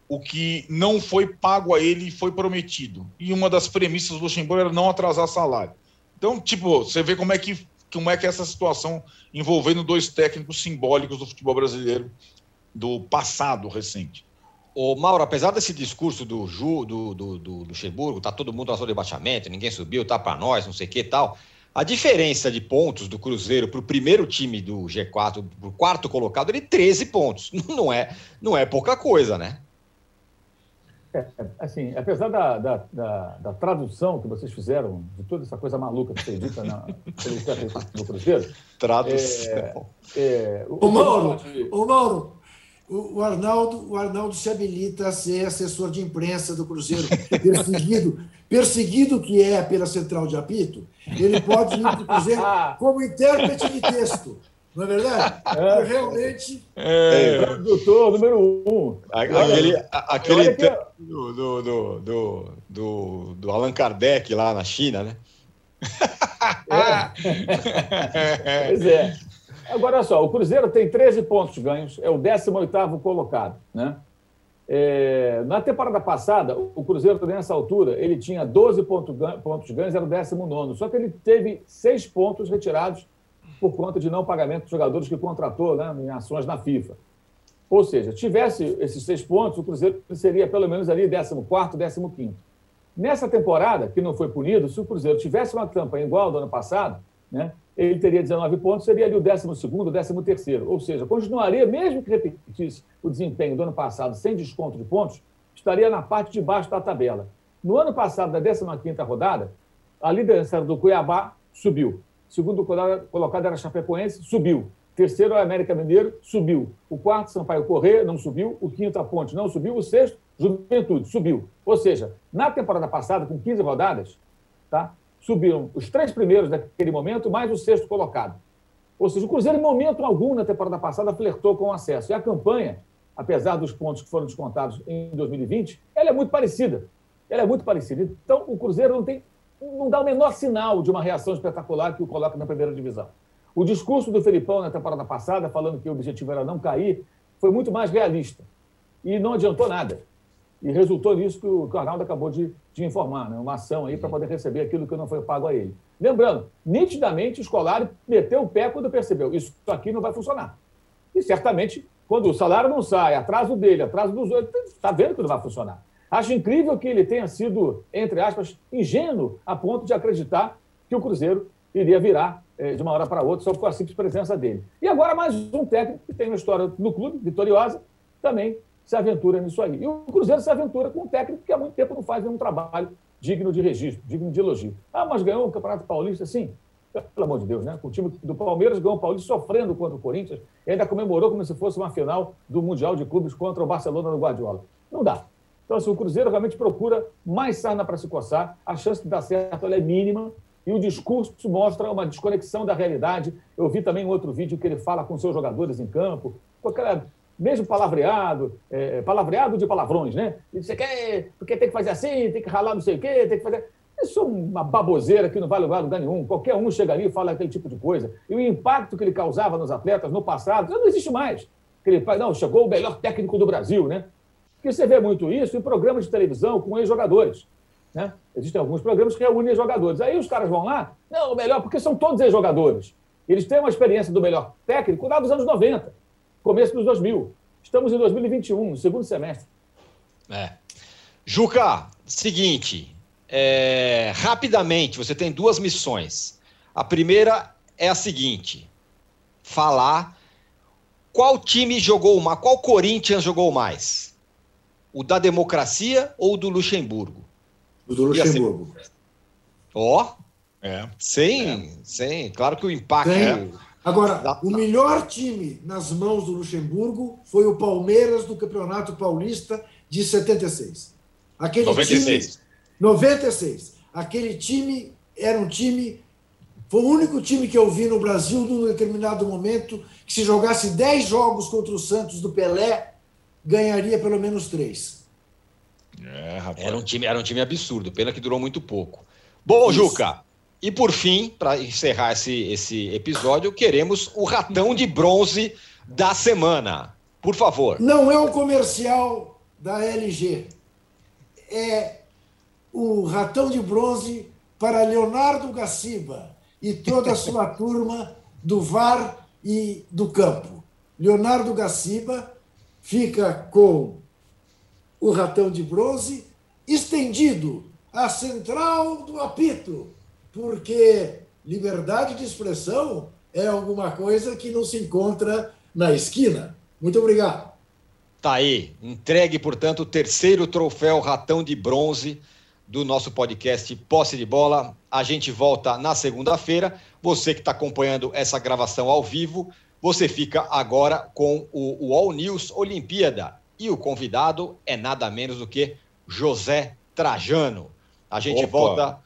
o que não foi pago a ele e foi prometido. E uma das premissas do Luxemburgo era não atrasar salário. Então, tipo, você vê como é que como é que é essa situação envolvendo dois técnicos simbólicos do futebol brasileiro do passado recente. Ô, Mauro, apesar desse discurso do Ju, do, do, do Luxemburgo, tá todo mundo na zona de baixamento, ninguém subiu, tá para nós, não sei o que tal. A diferença de pontos do Cruzeiro para o primeiro time do G4, para o quarto colocado, ele 13 pontos. Não é, não é pouca coisa, né? É, assim, apesar da, da, da, da, tradução que vocês fizeram de toda essa coisa maluca que foi dita na, do Cruzeiro. Tradução. É, é, o, ô, Mauro, ô, Mauro, o, Arnaldo, o Arnaldo se habilita a ser assessor de imprensa do Cruzeiro, perseguido, perseguido que é pela central de apito, ele pode ir para o Cruzeiro como intérprete de texto. Não é verdade? É, realmente. É, é, doutor número um. Aquele, aquele do, do, do, do, do Allan Kardec lá na China, né? É. pois é. Agora, só, o Cruzeiro tem 13 pontos ganhos, é o 18º colocado, né? É, na temporada passada, o Cruzeiro, nessa altura, ele tinha 12 pontos, pontos ganhos, era o 19 Só que ele teve seis pontos retirados por conta de não pagamento dos jogadores que contratou né, em ações na FIFA. Ou seja, tivesse esses seis pontos, o Cruzeiro seria pelo menos ali 14, 15. Nessa temporada, que não foi punido, se o Cruzeiro tivesse uma campanha igual ao do ano passado, né, ele teria 19 pontos, seria ali o 12, o 13. Ou seja, continuaria, mesmo que repetisse o desempenho do ano passado sem desconto de pontos, estaria na parte de baixo da tabela. No ano passado, da 15 rodada, a liderança do Cuiabá subiu. Segundo colocado era Chapecoense, subiu. Terceiro, o América Mineiro, subiu. O quarto, Sampaio Corrêa, não subiu. O quinto, a Ponte, não subiu. O sexto, Juventude, subiu. Ou seja, na temporada passada, com 15 rodadas, tá? Subiram os três primeiros daquele momento, mais o sexto colocado. Ou seja, o Cruzeiro, em momento algum, na temporada passada, flertou com o acesso. E a campanha, apesar dos pontos que foram descontados em 2020, ela é muito parecida. Ela é muito parecida. Então, o Cruzeiro não tem não dá o menor sinal de uma reação espetacular que o coloca na primeira divisão. O discurso do Felipão na temporada passada, falando que o objetivo era não cair, foi muito mais realista. E não adiantou nada. E resultou nisso que o, Arnaldo acabou de, de informar, né? uma ação aí para poder receber aquilo que não foi pago a ele. Lembrando, nitidamente o escolar meteu o pé quando percebeu, isso aqui não vai funcionar. E certamente, quando o salário não sai, atraso dele, atraso dos outros, está vendo que não vai funcionar. Acho incrível que ele tenha sido, entre aspas, ingênuo a ponto de acreditar que o Cruzeiro iria virar eh, de uma hora para outra só com a simples presença dele. E agora mais um técnico que tem uma história no clube, vitoriosa, também se aventura nisso aí. E o Cruzeiro se aventura com um técnico que há muito tempo não faz nenhum trabalho digno de registro, digno de elogio. Ah, mas ganhou o Campeonato Paulista, sim. Pelo amor de Deus, né? O time do Palmeiras ganhou o Paulista sofrendo contra o Corinthians e ainda comemorou como se fosse uma final do Mundial de Clubes contra o Barcelona no Guardiola. Não dá. Então, assim, o Cruzeiro realmente procura mais sarna para se coçar, a chance de dar certo é mínima, e o discurso mostra uma desconexão da realidade. Eu vi também um outro vídeo que ele fala com seus jogadores em campo, com aquela mesmo palavreado, é, palavreado de palavrões, né? Você quer, porque tem que fazer assim, tem que ralar não sei o quê, tem que fazer. Isso é uma baboseira que não vai lugar lugar nenhum. Qualquer um chega ali e fala aquele tipo de coisa. E o impacto que ele causava nos atletas no passado não existe mais. Ele fala, não, chegou o melhor técnico do Brasil, né? Porque você vê muito isso em programas de televisão com ex-jogadores. Né? Existem alguns programas que reúnem jogadores. Aí os caras vão lá, não, o melhor, porque são todos ex-jogadores. Eles têm uma experiência do melhor técnico lá dos anos 90, começo dos 2000. Estamos em 2021, no segundo semestre. É. Juca, seguinte, é, rapidamente, você tem duas missões. A primeira é a seguinte: falar Qual time jogou mais? Qual Corinthians jogou mais? O da democracia ou o do Luxemburgo? O do Luxemburgo. Ó, oh, é. sem, é. sem. Claro que o impacto. É. Agora, o melhor time nas mãos do Luxemburgo foi o Palmeiras do Campeonato Paulista de 76. Aquele 96. Time, 96. Aquele time era um time. Foi o único time que eu vi no Brasil num determinado momento que, se jogasse 10 jogos contra o Santos do Pelé, ganharia pelo menos três. É, era, um time, era um time absurdo, pena que durou muito pouco. Bom, Isso. Juca, e por fim, para encerrar esse, esse episódio, queremos o ratão de bronze da semana. Por favor. Não é um comercial da LG. É o ratão de bronze para Leonardo Gaciba e toda a sua turma do VAR e do campo. Leonardo Gaciba fica com o ratão de bronze estendido à central do apito, porque liberdade de expressão é alguma coisa que não se encontra na esquina. Muito obrigado. Tá aí, entregue, portanto, o terceiro troféu ratão de bronze do nosso podcast Posse de Bola. A gente volta na segunda-feira. Você que está acompanhando essa gravação ao vivo, você fica agora com o, o All News Olimpíada. E o convidado é nada menos do que José Trajano. A gente Opa. volta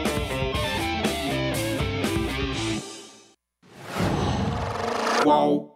Qual?